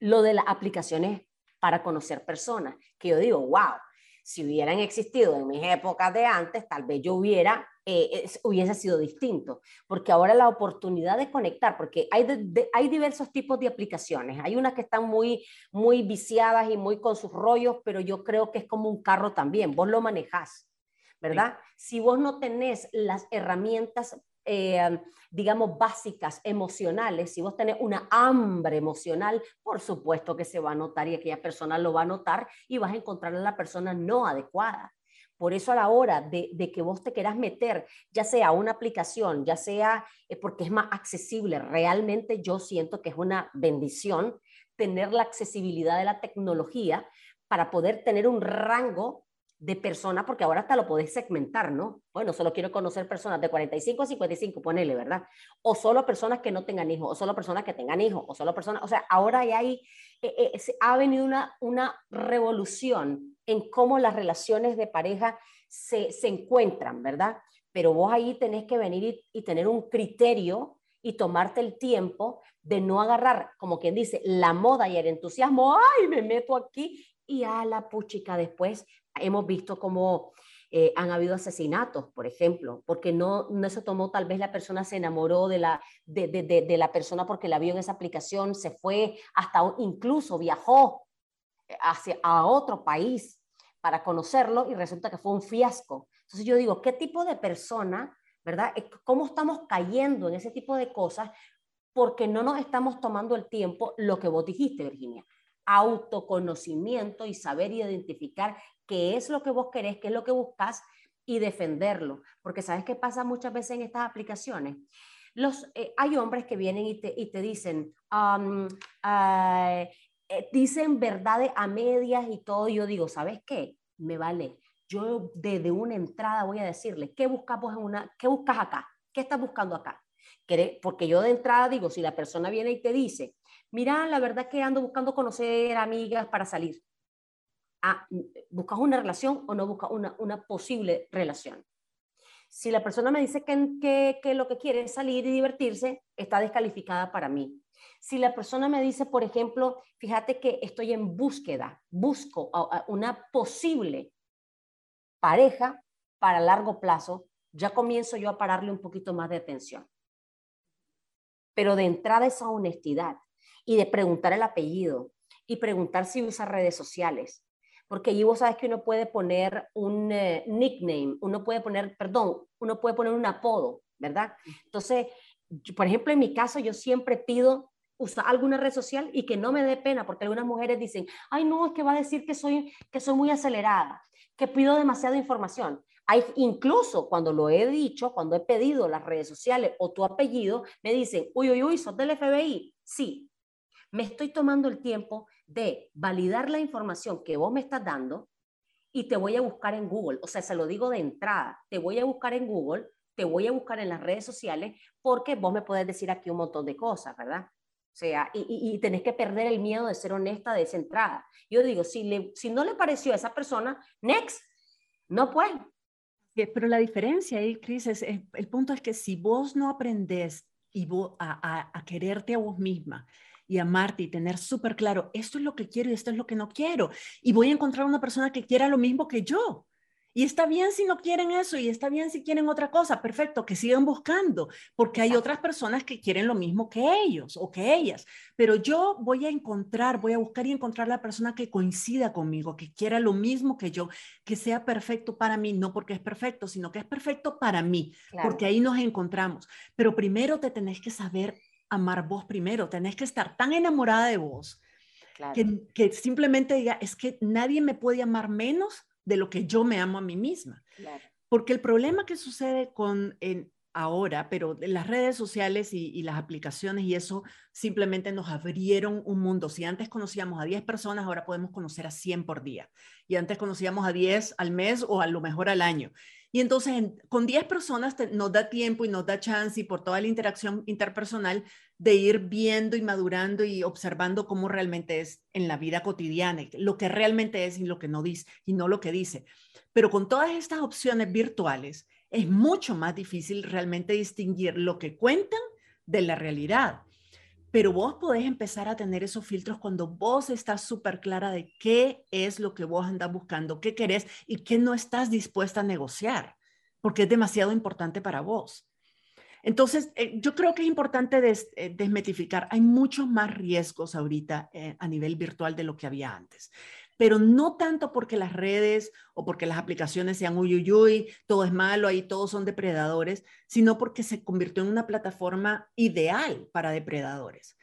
Speaker 2: lo de las aplicaciones para conocer personas, que yo digo, wow, si hubieran existido en mis épocas de antes, tal vez yo hubiera, eh, hubiese sido distinto, porque ahora la oportunidad de conectar, porque hay, hay diversos tipos de aplicaciones, hay unas que están muy, muy viciadas y muy con sus rollos, pero yo creo que es como un carro también, vos lo manejás. ¿Verdad? Si vos no tenés las herramientas eh, digamos, básicas emocionales, si vos tenés una hambre emocional, por supuesto que se va a notar y aquella persona lo va a notar y vas a encontrar a la persona no adecuada. Por eso a la hora de, que vos te quieras meter, ya sea una aplicación, ya sea eh, porque es más accesible, realmente yo siento que es una bendición tener la accesibilidad de la tecnología para poder tener un rango de personas, porque ahora hasta lo podés segmentar, ¿no? Bueno, solo quiero conocer personas de 45 a 55, ponele, ¿verdad? O solo personas que no tengan hijos, o solo personas que tengan hijos, o solo personas, o sea, ahora ya hay, eh, eh, ha venido una, una revolución en cómo las relaciones de pareja se, se encuentran, ¿verdad? Pero vos ahí tenés que venir y, y tener un criterio y tomarte el tiempo de no agarrar, como quien dice, la moda y el entusiasmo, ay, me meto aquí y a la puchica después hemos visto cómo eh, han habido asesinatos, por ejemplo, porque no, no se tomó, tal vez la persona se enamoró de la, de, de, de, la persona porque la vio en esa aplicación, se fue, hasta incluso viajó hacia, a otro país para conocerlo y resulta que fue un fiasco. Entonces yo digo, ¿qué tipo de persona, verdad? ¿Cómo estamos cayendo en ese tipo de cosas? Porque no nos estamos tomando el tiempo, lo que vos dijiste, Virginia, autoconocimiento y saber identificar qué es lo que vos querés, qué es lo que buscas y defenderlo. Porque sabes qué pasa muchas veces en estas aplicaciones. Los, eh, hay hombres que vienen y te, y te dicen, eh, dicen verdades a medias y todo. yo digo, ¿sabes qué? Me vale. Yo desde una entrada voy a decirle, ¿qué buscas en una, qué buscas acá? ¿Qué estás buscando acá? Porque yo de entrada digo, si la persona viene y te dice, mira, la verdad que ando buscando conocer amigas para salir. ¿Buscas una relación o no buscas una, posible relación? Si la persona me dice que, lo que quiere es salir y divertirse, está descalificada para mí. Si la persona me dice, por ejemplo, fíjate que estoy en búsqueda, busco una posible pareja para largo plazo, ya comienzo yo a pararle un poquito más de atención. Pero de entrada esa honestidad y de preguntar el apellido y preguntar si usa redes sociales porque allí vos sabes que uno puede poner un eh, nickname, uno puede poner, perdón, uno puede poner un apodo, ¿verdad? Entonces, por ejemplo, en mi caso, yo siempre pido usar alguna red social y que no me dé pena, porque algunas mujeres dicen, ay, no, es que va a decir que soy, que soy muy acelerada, que pido demasiada información. Hay, incluso cuando lo he dicho, cuando he pedido las redes sociales o tu apellido, me dicen, uy, uy, uy, sos del FBI. Sí, me estoy tomando el tiempo de validar la información que vos me estás dando y te voy a buscar en Google. O sea, se lo digo de entrada, te voy a buscar en Google, te voy a buscar en las redes sociales porque vos me podés decir aquí un montón de cosas, ¿verdad? O sea, y, tenés que perder el miedo de ser honesta de esa entrada. Yo digo, si, le, si no le pareció a esa persona, next, no puede.
Speaker 1: Pero la diferencia ahí, Cris, es, el punto es que si vos no aprendés y vos a, a quererte a vos misma, y amarte y tener súper claro, esto es lo que quiero y esto es lo que no quiero. Y voy a encontrar una persona que quiera lo mismo que yo. Y está bien si no quieren eso y está bien si quieren otra cosa, perfecto, que sigan buscando, porque hay otras personas que quieren lo mismo que ellos o que ellas. Pero yo voy a encontrar, voy a buscar y encontrar la persona que coincida conmigo, que quiera lo mismo que yo, que sea perfecto para mí, no porque es perfecto, sino que es perfecto para mí, porque ahí nos encontramos. Pero primero te tenés que saber amar vos primero, tenés que estar tan enamorada de vos que, simplemente diga, es que nadie me puede amar menos de lo que yo me amo a mí misma. Porque el problema que sucede con en, ahora, pero las redes sociales y, y, las aplicaciones y eso simplemente nos abrieron un mundo. Si antes conocíamos a 10 personas, ahora podemos conocer a 100 por día. Y antes conocíamos a 10 al mes o a lo mejor al año. Y entonces con 10 personas nos da tiempo y nos da chance y por toda la interacción interpersonal de ir viendo y madurando y observando cómo realmente es en la vida cotidiana, lo que realmente es y lo que no dice y no lo que dice. Pero con todas estas opciones virtuales es mucho más difícil realmente distinguir lo que cuentan de la realidad. Pero vos podés empezar a tener esos filtros cuando vos estás súper clara de qué es lo que vos andas buscando, qué querés y qué no estás dispuesta a negociar, porque es demasiado importante para vos. Entonces, eh, yo creo que es importante eh, desmetificar. Hay muchos más riesgos ahorita eh, a nivel virtual de lo que había antes pero no tanto porque las redes o porque las aplicaciones sean uy, todo es malo, ahí todos son depredadores, sino porque se convirtió en una plataforma ideal para depredadores.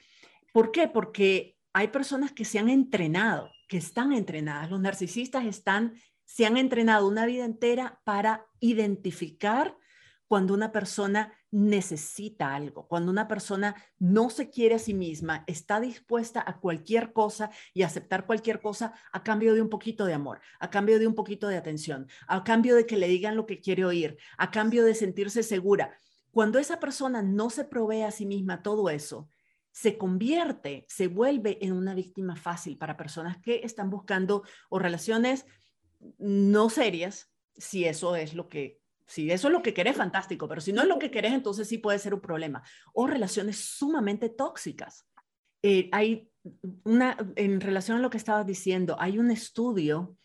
Speaker 1: ¿Por qué? Porque hay personas que se han entrenado, que están entrenadas. Los narcisistas están, se han entrenado una vida entera para identificar cuando una persona necesita algo, cuando una persona no se quiere a sí misma, está dispuesta a cualquier cosa y aceptar cualquier cosa a cambio de un poquito de amor, a cambio de un poquito de atención, a cambio de que le digan lo que quiere oír, a cambio de sentirse segura. Cuando esa persona no se provee a sí misma todo eso, se convierte, se vuelve en una víctima fácil para personas que están buscando o relaciones no serias, si eso es lo que si eso es lo que querés, fantástico, pero si no es lo que querés, entonces sí puede ser un problema. O relaciones sumamente tóxicas. Eh, hay una, en relación a lo que estabas diciendo, hay un estudio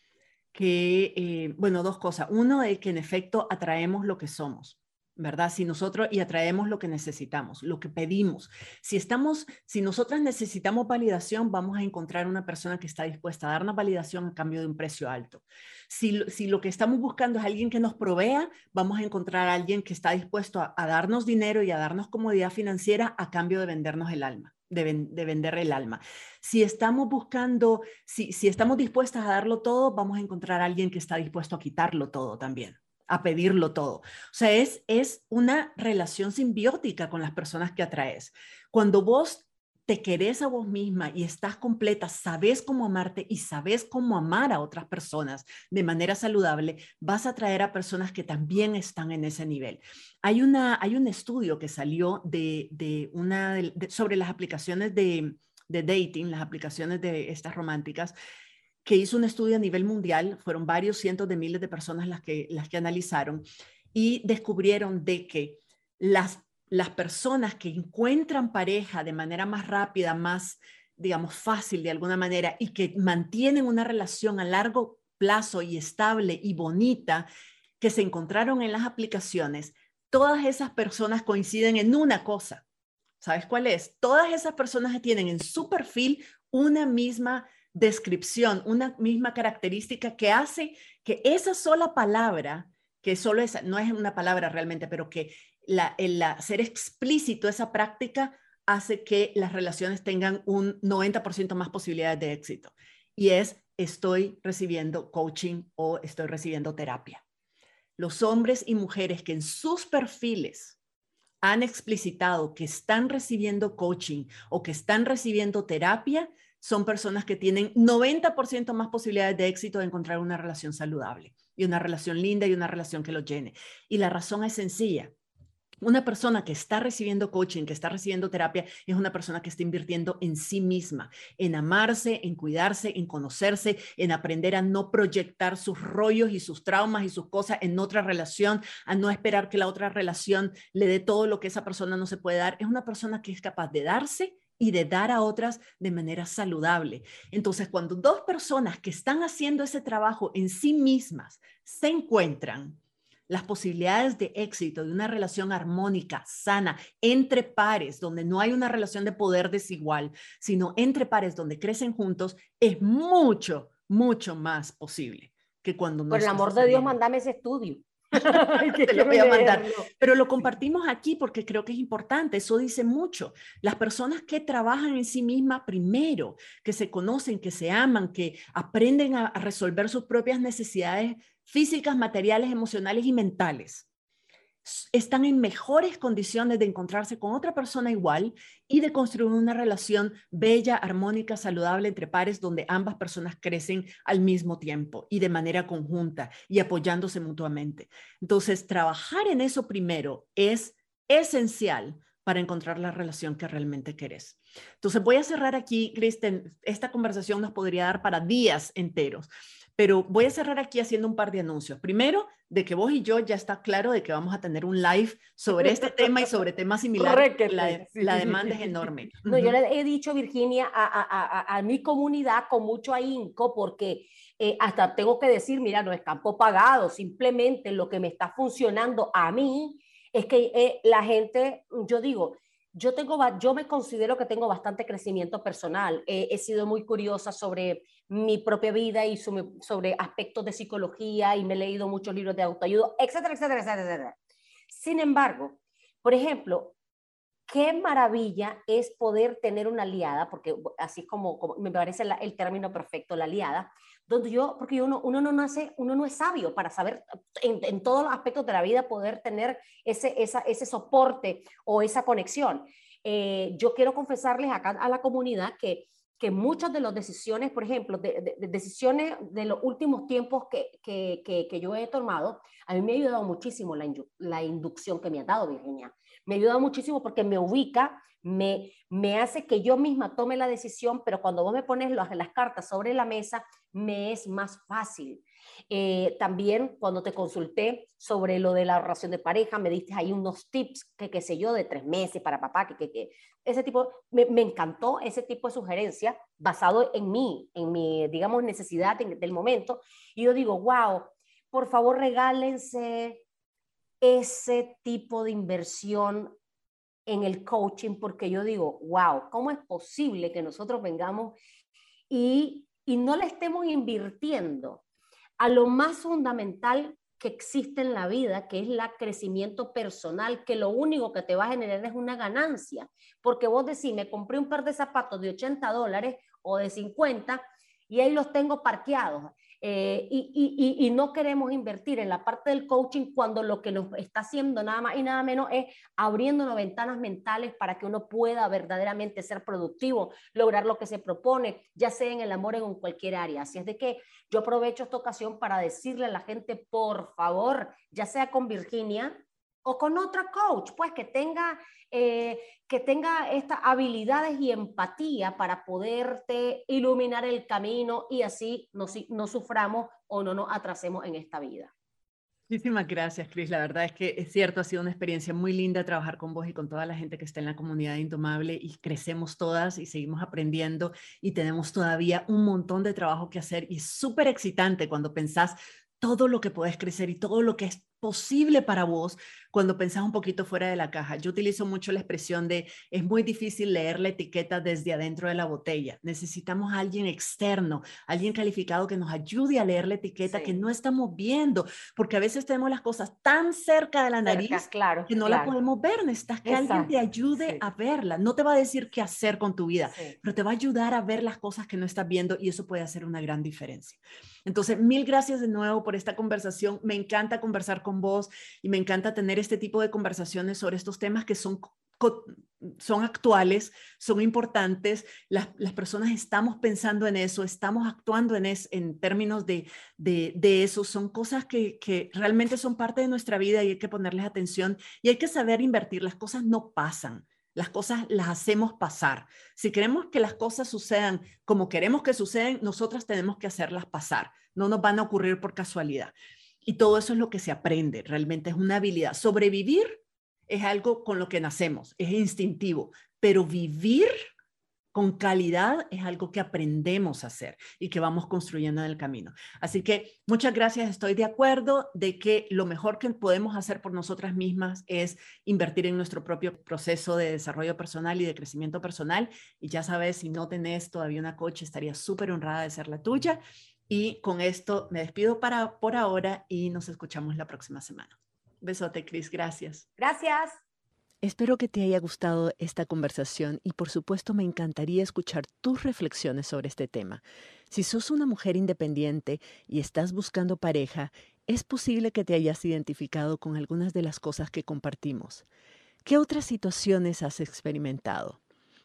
Speaker 1: que, eh, bueno, dos cosas. Uno es que en efecto atraemos lo que somos. ¿Verdad? Si nosotros y atraemos lo que necesitamos, lo que pedimos. Si estamos, si nosotras necesitamos validación, vamos a encontrar una persona que está dispuesta a darnos validación a cambio de un precio alto. Si, si lo que estamos buscando es alguien que nos provea, vamos a encontrar a alguien que está dispuesto a, darnos dinero y a darnos comodidad financiera a cambio de vendernos el alma. De, de, vender el alma. Si estamos buscando, si, si estamos dispuestas a darlo todo, vamos a encontrar a alguien que está dispuesto a quitarlo todo también a pedirlo todo. O sea, es, es una relación simbiótica con las personas que atraes. Cuando vos te querés a vos misma y estás completa, sabes cómo amarte y sabes cómo amar a otras personas de manera saludable, vas a atraer a personas que también están en ese nivel. Hay, una, hay un estudio que salió de, de una, sobre las aplicaciones de, de dating, las aplicaciones de estas románticas, que hizo un estudio a nivel mundial, fueron varios cientos de miles de personas las que, las que analizaron y descubrieron de que las, las personas que encuentran pareja de manera más rápida, más, digamos, fácil de alguna manera y que mantienen una relación a largo plazo y estable y bonita que se encontraron en las aplicaciones, todas esas personas coinciden en una cosa. ¿Sabes cuál es? Todas esas personas tienen en su perfil una misma descripción, una misma característica que hace que esa sola palabra, que solo esa, no es una palabra realmente, pero que la, el ser explícito esa práctica hace que las relaciones tengan un 90% más posibilidades de éxito. Y es, estoy recibiendo coaching o estoy recibiendo terapia. Los hombres y mujeres que en sus perfiles han explicitado que están recibiendo coaching o que están recibiendo terapia, son personas que tienen 90% más posibilidades de éxito de encontrar una relación saludable y una relación linda y una relación que lo llene. Y la razón es sencilla. Una persona que está recibiendo coaching, que está recibiendo terapia, es una persona que está invirtiendo en sí misma, en amarse, en cuidarse, en conocerse, en aprender a no proyectar sus rollos y sus traumas y sus cosas en otra relación, a no esperar que la otra relación le dé todo lo que esa persona no se puede dar. Es una persona que es capaz de darse y de dar a otras de manera saludable. Entonces, cuando dos personas que están haciendo ese trabajo en sí mismas se encuentran, las posibilidades de éxito de una relación armónica, sana, entre pares, donde no hay una relación de poder desigual, sino entre pares donde crecen juntos, es mucho, mucho más posible que cuando no.
Speaker 2: Por el amor de Dios, mandame ese estudio.
Speaker 1: Te lo voy a mandar. Pero lo compartimos aquí porque creo que es importante. Eso dice mucho. Las personas que trabajan en sí mismas primero, que se conocen, que se aman, que aprenden a resolver sus propias necesidades físicas, materiales, emocionales y mentales están en mejores condiciones de encontrarse con otra persona igual y de construir una relación bella, armónica, saludable entre pares donde ambas personas crecen al mismo tiempo y de manera conjunta y apoyándose mutuamente. Entonces, trabajar en eso primero es esencial para encontrar la relación que realmente querés. Entonces, voy a cerrar aquí, Kristen. Esta conversación nos podría dar para días enteros, pero voy a cerrar aquí haciendo un par de anuncios. Primero, de que vos y yo ya está claro de que vamos a tener un live sobre este tema y sobre temas similares. La, la, demanda es enorme.
Speaker 2: No, yo le he dicho, Virginia, a, a, a, mi comunidad con mucho ahínco, porque eh, hasta tengo que decir, mira, no es campo pagado, simplemente lo que me está funcionando a mí es que eh, la gente, yo digo, yo, tengo, yo me considero que tengo bastante crecimiento personal. he sido muy curiosa sobre mi propia vida y sobre aspectos de psicología y me he leído muchos libros de autoayuda, etcétera, etcétera, etcétera. Sin embargo, por ejemplo, qué maravilla es poder tener una aliada, porque así es como, me parece el término perfecto, la aliada, donde yo, porque uno, uno no nace, uno no es sabio para saber en, en todos los aspectos de la vida poder tener ese, esa, ese soporte o esa conexión. Eh, yo quiero confesarles acá a la comunidad que, que muchas de las decisiones, por ejemplo, de, decisiones de los últimos tiempos que, que, que, yo he tomado, a mí me ha ayudado muchísimo la, la inducción que me ha dado Virginia. Me ha ayudado muchísimo porque me ubica me, me hace que yo misma tome la decisión, pero cuando vos me pones las, las cartas sobre la mesa, me es más fácil. Eh, también cuando te consulté sobre lo de la relación de pareja, me diste ahí unos tips, que qué sé yo, de tres meses para papá, que, que, que ese tipo, me, me, encantó ese tipo de sugerencia basado en mí, en mi, digamos, necesidad del momento. Y yo digo, wow, por favor regálense ese tipo de inversión en el coaching porque yo digo, wow, ¿cómo es posible que nosotros vengamos y, y no le estemos invirtiendo a lo más fundamental que existe en la vida, que es el crecimiento personal, que lo único que te va a generar es una ganancia. Porque vos decís, me compré un par de zapatos de 80 dólares o de 50 y ahí los tengo parqueados. Eh, y, no queremos invertir en la parte del coaching cuando lo que nos está haciendo nada más y nada menos es abriéndonos ventanas mentales para que uno pueda verdaderamente ser productivo, lograr lo que se propone, ya sea en el amor o en cualquier área. Así es de que yo aprovecho esta ocasión para decirle a la gente, por favor, ya sea con Virginia, o con otra coach, pues que tenga, eh, que tenga estas habilidades y empatía para poderte iluminar el camino y así no, no suframos o no nos atrasemos en esta vida.
Speaker 1: Muchísimas gracias, Cris. La verdad es que es cierto, ha sido una experiencia muy linda trabajar con vos y con toda la gente que está en la comunidad Indomable y crecemos todas y seguimos aprendiendo y tenemos todavía un montón de trabajo que hacer y es súper excitante cuando pensás todo lo que puedes crecer y todo lo que es posible para vos cuando pensás un poquito fuera de la caja. Yo utilizo mucho la expresión de es muy difícil leer la etiqueta desde adentro de la botella. Necesitamos a alguien externo, alguien calificado que nos ayude a leer la etiqueta que no estamos viendo, porque a veces tenemos las cosas tan cerca de la nariz
Speaker 2: claro,
Speaker 1: que no la podemos ver. Necesitas que alguien te ayude a verla. No te va a decir qué hacer con tu vida, pero te va a ayudar a ver las cosas que no estás viendo y eso puede hacer una gran diferencia. Entonces, mil gracias de nuevo por esta conversación. Me encanta conversar con vos y me encanta tener este tipo de conversaciones sobre estos temas que son son actuales, son importantes, las, personas estamos pensando en eso, estamos actuando en, en términos de, de, eso, son cosas que, que, realmente son parte de nuestra vida y hay que ponerles atención y hay que saber invertir, las cosas no pasan, las cosas las hacemos pasar. Si queremos que las cosas sucedan como queremos que sucedan, nosotras tenemos que hacerlas pasar, no nos van a ocurrir por casualidad. Y todo eso es lo que se aprende, realmente es una habilidad. Sobrevivir es algo con lo que nacemos, es instintivo, pero vivir con calidad es algo que aprendemos a hacer y que vamos construyendo en el camino. Así que muchas gracias, estoy de acuerdo de que lo mejor que podemos hacer por nosotras mismas es invertir en nuestro propio proceso de desarrollo personal y de crecimiento personal. Y ya sabes, si no tenés todavía una coach, estaría súper honrada de ser la tuya. Y con esto me despido para, por ahora y nos escuchamos la próxima semana. Besote, Cris. Gracias.
Speaker 2: Gracias.
Speaker 3: Espero que te haya gustado esta conversación y por supuesto me encantaría escuchar tus reflexiones sobre este tema. Si sos una mujer independiente y estás buscando pareja, es posible que te hayas identificado con algunas de las cosas que compartimos. ¿Qué otras situaciones has experimentado?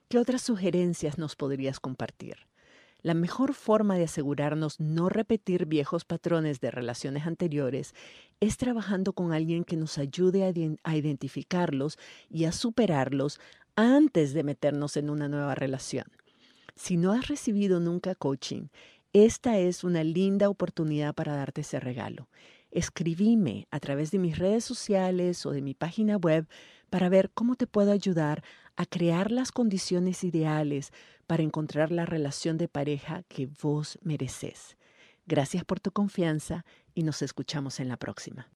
Speaker 3: ¿Qué otras sugerencias nos podrías compartir? La mejor forma de asegurarnos no repetir viejos patrones de relaciones anteriores es trabajando con alguien que nos ayude a, identificarlos y a superarlos antes de meternos en una nueva relación. Si no has recibido nunca coaching,
Speaker 1: esta es una linda oportunidad para darte ese regalo. Escribime a través de mis redes sociales o de mi página web para ver cómo te puedo ayudar a crear las condiciones ideales para encontrar la relación de pareja que vos mereces. Gracias por tu confianza y nos escuchamos en la próxima.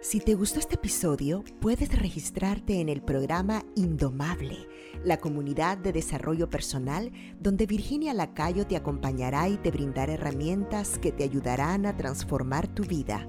Speaker 3: Si te gustó este episodio, puedes registrarte en el programa Indomable, la comunidad de desarrollo personal donde Virginia Lacayo te acompañará y te brindará herramientas que te ayudarán a transformar tu vida.